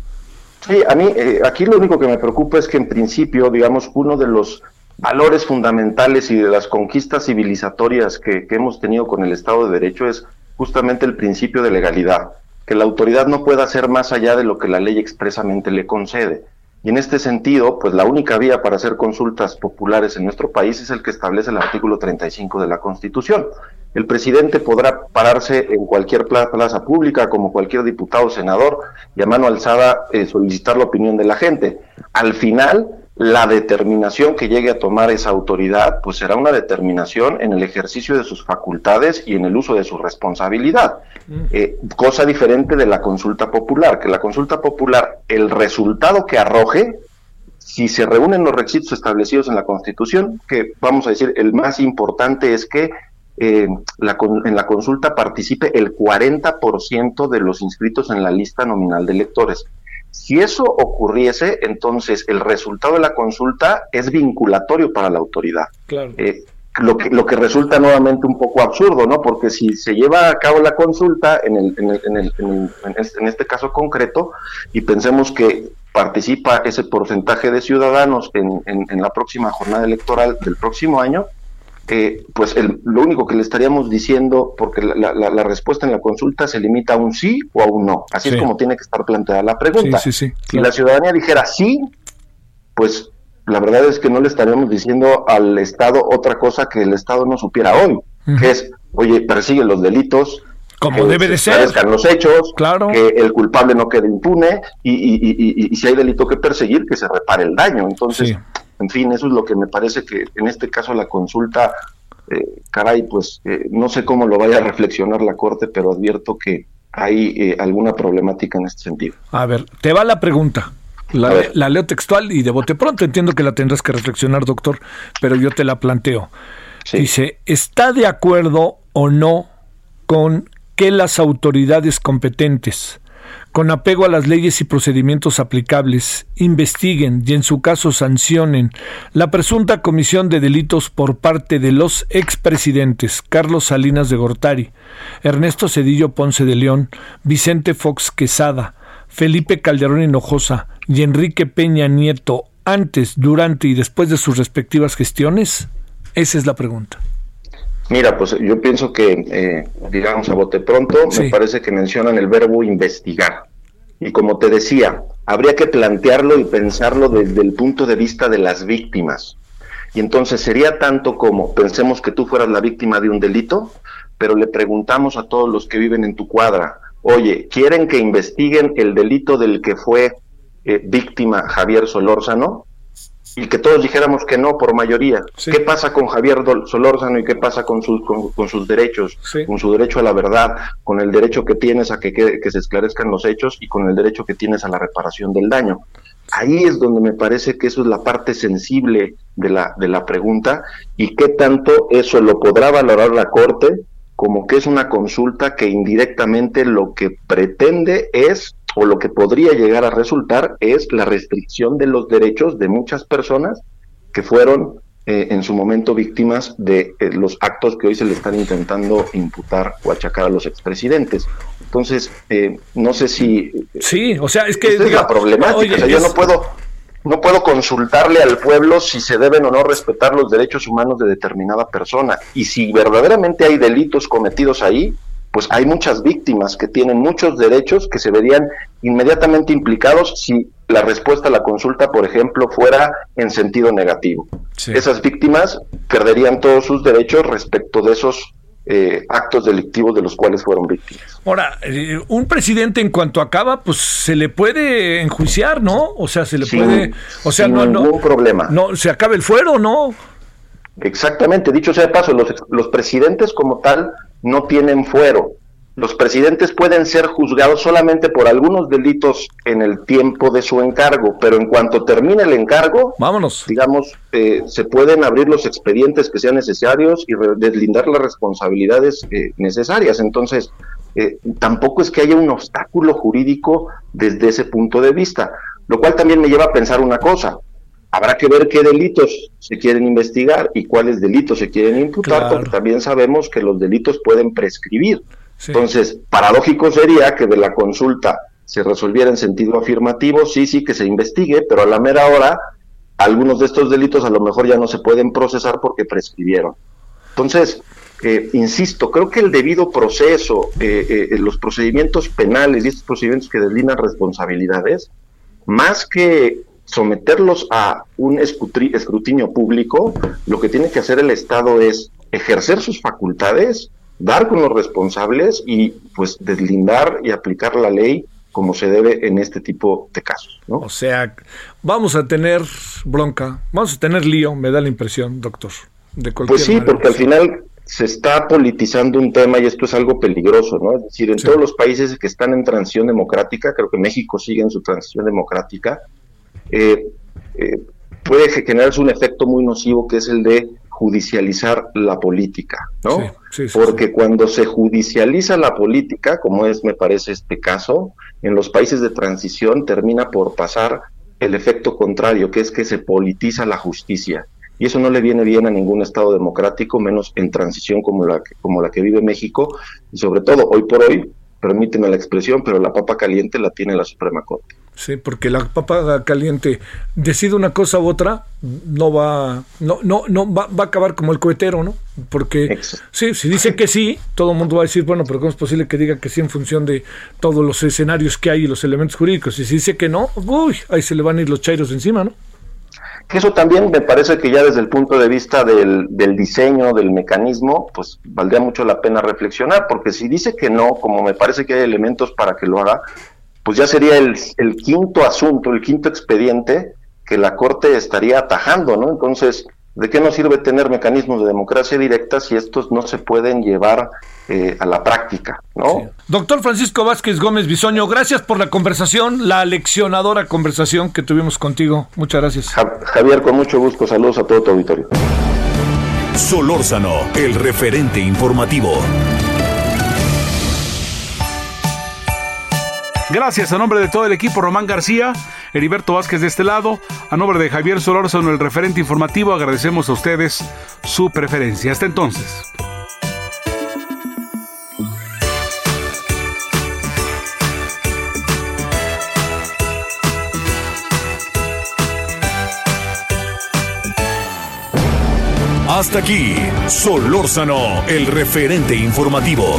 Speaker 11: Sí, a mí eh, aquí lo único que me preocupa es que en principio, digamos, uno de los valores fundamentales y de las conquistas civilizatorias que hemos tenido con el Estado de Derecho es justamente el principio de legalidad que la autoridad no pueda hacer más allá de lo que la ley expresamente le concede. Y en este sentido, pues la única vía para hacer consultas populares en nuestro país es el que establece el artículo 35 de la Constitución. El presidente podrá pararse en cualquier plaza pública, como cualquier diputado o senador, y a mano alzada eh, solicitar la opinión de la gente. Al final, la determinación que llegue a tomar esa autoridad, pues será una determinación en el ejercicio de sus facultades y en el uso de su responsabilidad. Mm. Eh, cosa diferente de la consulta popular, que la consulta popular, el resultado que arroje, si se reúnen los requisitos establecidos en la Constitución, que vamos a decir, el más importante es que eh, la, en la consulta participe el 40% de los inscritos en la lista nominal de electores. Si eso ocurriese, entonces el resultado de la consulta es vinculatorio para la autoridad.
Speaker 3: Claro.
Speaker 11: Eh, lo que, lo que resulta nuevamente un poco absurdo, ¿no? Porque si se lleva a cabo la consulta en, el, en, el, en, el, en, este, en este caso concreto y pensemos que participa ese porcentaje de ciudadanos en, en, la próxima jornada electoral del próximo año, eh, pues el, lo único que le estaríamos diciendo, porque la, la, la, respuesta en la consulta se limita a un sí o a un no. Así es como tiene que estar planteada la pregunta.
Speaker 3: Sí, sí,
Speaker 11: si la ciudadanía dijera sí, pues la verdad es que no le estaríamos diciendo al Estado otra cosa que el Estado no supiera hoy, que es, oye, persigue los delitos,
Speaker 3: como debe de ser.
Speaker 11: los hechos,
Speaker 3: claro.
Speaker 11: que el culpable no quede impune y, y, y, y, si hay delito que perseguir, que se repare el daño. Entonces, en fin, eso es lo que me parece que en este caso la consulta, eh, caray, pues eh, no sé cómo lo vaya a reflexionar la Corte, pero advierto que hay eh, alguna problemática en este sentido.
Speaker 3: A ver, te va la pregunta. La, leo textual y de bote pronto. Entiendo que la tendrás que reflexionar, doctor, pero yo te la planteo. Dice, ¿está de acuerdo o no con que las autoridades competentes, con apego a las leyes y procedimientos aplicables, investiguen y en su caso sancionen la presunta comisión de delitos por parte de los expresidentes Carlos Salinas de Gortari, Ernesto Cedillo Ponce de León, Vicente Fox Quesada, Felipe Calderón Hinojosa y Enrique Peña Nieto antes, durante y después de sus respectivas gestiones? Esa es la pregunta.
Speaker 11: Mira, pues yo pienso que, eh, digamos, a bote pronto, me parece que mencionan el verbo investigar. Y como te decía, habría que plantearlo y pensarlo desde el punto de vista de las víctimas. Y entonces sería tanto como pensemos que tú fueras la víctima de un delito, pero le preguntamos a todos los que viven en tu cuadra, oye, ¿quieren que investiguen el delito del que fue eh, víctima Javier Solórzano? Y que todos dijéramos que no por mayoría. ¿Qué pasa con Javier Solórzano y qué pasa con sus, con, sus derechos? Con su derecho a la verdad, con el derecho que tienes a que, que, se esclarezcan los hechos y con el derecho que tienes a la reparación del daño. Ahí es donde me parece que eso es la parte sensible de la, de la pregunta y qué tanto eso lo podrá valorar la Corte como que es una consulta que indirectamente lo que pretende es, o lo que podría llegar a resultar, es la restricción de los derechos de muchas personas que fueron eh, en su momento víctimas de eh, los actos que hoy se le están intentando imputar o achacar a los expresidentes. Entonces, eh, no sé si...
Speaker 3: Sí, o sea, es que...
Speaker 11: es la problemática, yo no puedo no puedo consultarle al pueblo si se deben o no respetar los derechos humanos de determinada persona. Y si verdaderamente hay delitos cometidos ahí, pues hay muchas víctimas que tienen muchos derechos que se verían inmediatamente implicados si la respuesta a la consulta, por ejemplo, fuera en sentido negativo. Esas víctimas perderían todos sus derechos respecto de esos eh, actos delictivos de los cuales fueron víctimas.
Speaker 3: Ahora, eh, un presidente en cuanto acaba, pues se le puede enjuiciar, ¿no? O sea, se le puede, o sea, no,
Speaker 11: ningún problema.
Speaker 3: No, se acaba el fuero, ¿no?
Speaker 11: Exactamente, dicho sea de paso, los, los presidentes como tal no tienen fuero los presidentes pueden ser juzgados solamente por algunos delitos en el tiempo de su encargo, pero en cuanto termine el encargo,
Speaker 3: vámonos.
Speaker 11: Digamos, eh, se pueden abrir los expedientes que sean necesarios y deslindar las responsabilidades eh, necesarias. Entonces, eh, tampoco es que haya un obstáculo jurídico desde ese punto de vista, lo cual también me lleva a pensar una cosa. Habrá que ver qué delitos se quieren investigar y cuáles delitos se quieren imputar, porque también sabemos que los delitos pueden prescribir. Entonces, paradójico sería que de la consulta se resolviera en sentido afirmativo, sí, sí, que se investigue, pero a la mera hora algunos de estos delitos a lo mejor ya no se pueden procesar porque prescribieron. Entonces, eh, insisto, creo que el debido proceso, eh, eh, los procedimientos penales y estos procedimientos que deslinan responsabilidades, más que someterlos a un escrutinio público, lo que tiene que hacer el Estado es ejercer sus facultades dar con los responsables y pues deslindar y aplicar la ley como se debe en este tipo de casos. ¿no?
Speaker 3: O sea, vamos a tener bronca, vamos a tener lío, me da la impresión, doctor. De
Speaker 11: pues sí, porque al final se está politizando un tema y esto es algo peligroso, ¿no? Es decir, en todos los países que están en transición democrática, creo que México sigue en su transición democrática, eh, eh, puede generarse un efecto muy nocivo que es el de judicializar la política, ¿no? Porque cuando se judicializa la política, como es, me parece, este caso, en los países de transición termina por pasar el efecto contrario, que es que se politiza la justicia. y eso no le viene bien a ningún Estado democrático, menos en transición como la, como la que vive México, y sobre todo hoy por hoy, permíteme la expresión, pero la papa caliente la tiene la Suprema Corte.
Speaker 3: Sí, porque la papa caliente decide una cosa u otra, no va, no, no, no va, va a acabar como el cohetero, ¿no? Porque sí, si dice que sí, todo el mundo va a decir, bueno, pero ¿cómo es posible que diga que sí en función de todos los escenarios que hay y los elementos jurídicos? Y si dice que no, uy, ahí se le van a ir los chairos encima, ¿no?
Speaker 11: Que eso también me parece que ya desde el punto de vista del, del, diseño, del mecanismo, pues valdría mucho la pena reflexionar, porque si dice que no, como me parece que hay elementos para que lo haga, pues ya sería el, el quinto asunto, el quinto expediente que la Corte estaría atajando, ¿no? Entonces, ¿de qué nos sirve tener mecanismos de democracia directa si estos no se pueden llevar eh, a la práctica, ¿no?
Speaker 3: Doctor Francisco Vázquez Gómez Bisoño, gracias por la conversación, la leccionadora conversación que tuvimos contigo. Muchas gracias.
Speaker 11: Javier, con mucho gusto, saludos a todo tu auditorio.
Speaker 1: Solórzano, el referente informativo.
Speaker 2: Gracias a nombre de todo el equipo Román García, Heriberto Vázquez de este lado, a nombre de Javier Solórzano, el referente informativo, agradecemos a ustedes su preferencia. Hasta entonces.
Speaker 1: Hasta aquí, Solórzano, el referente informativo.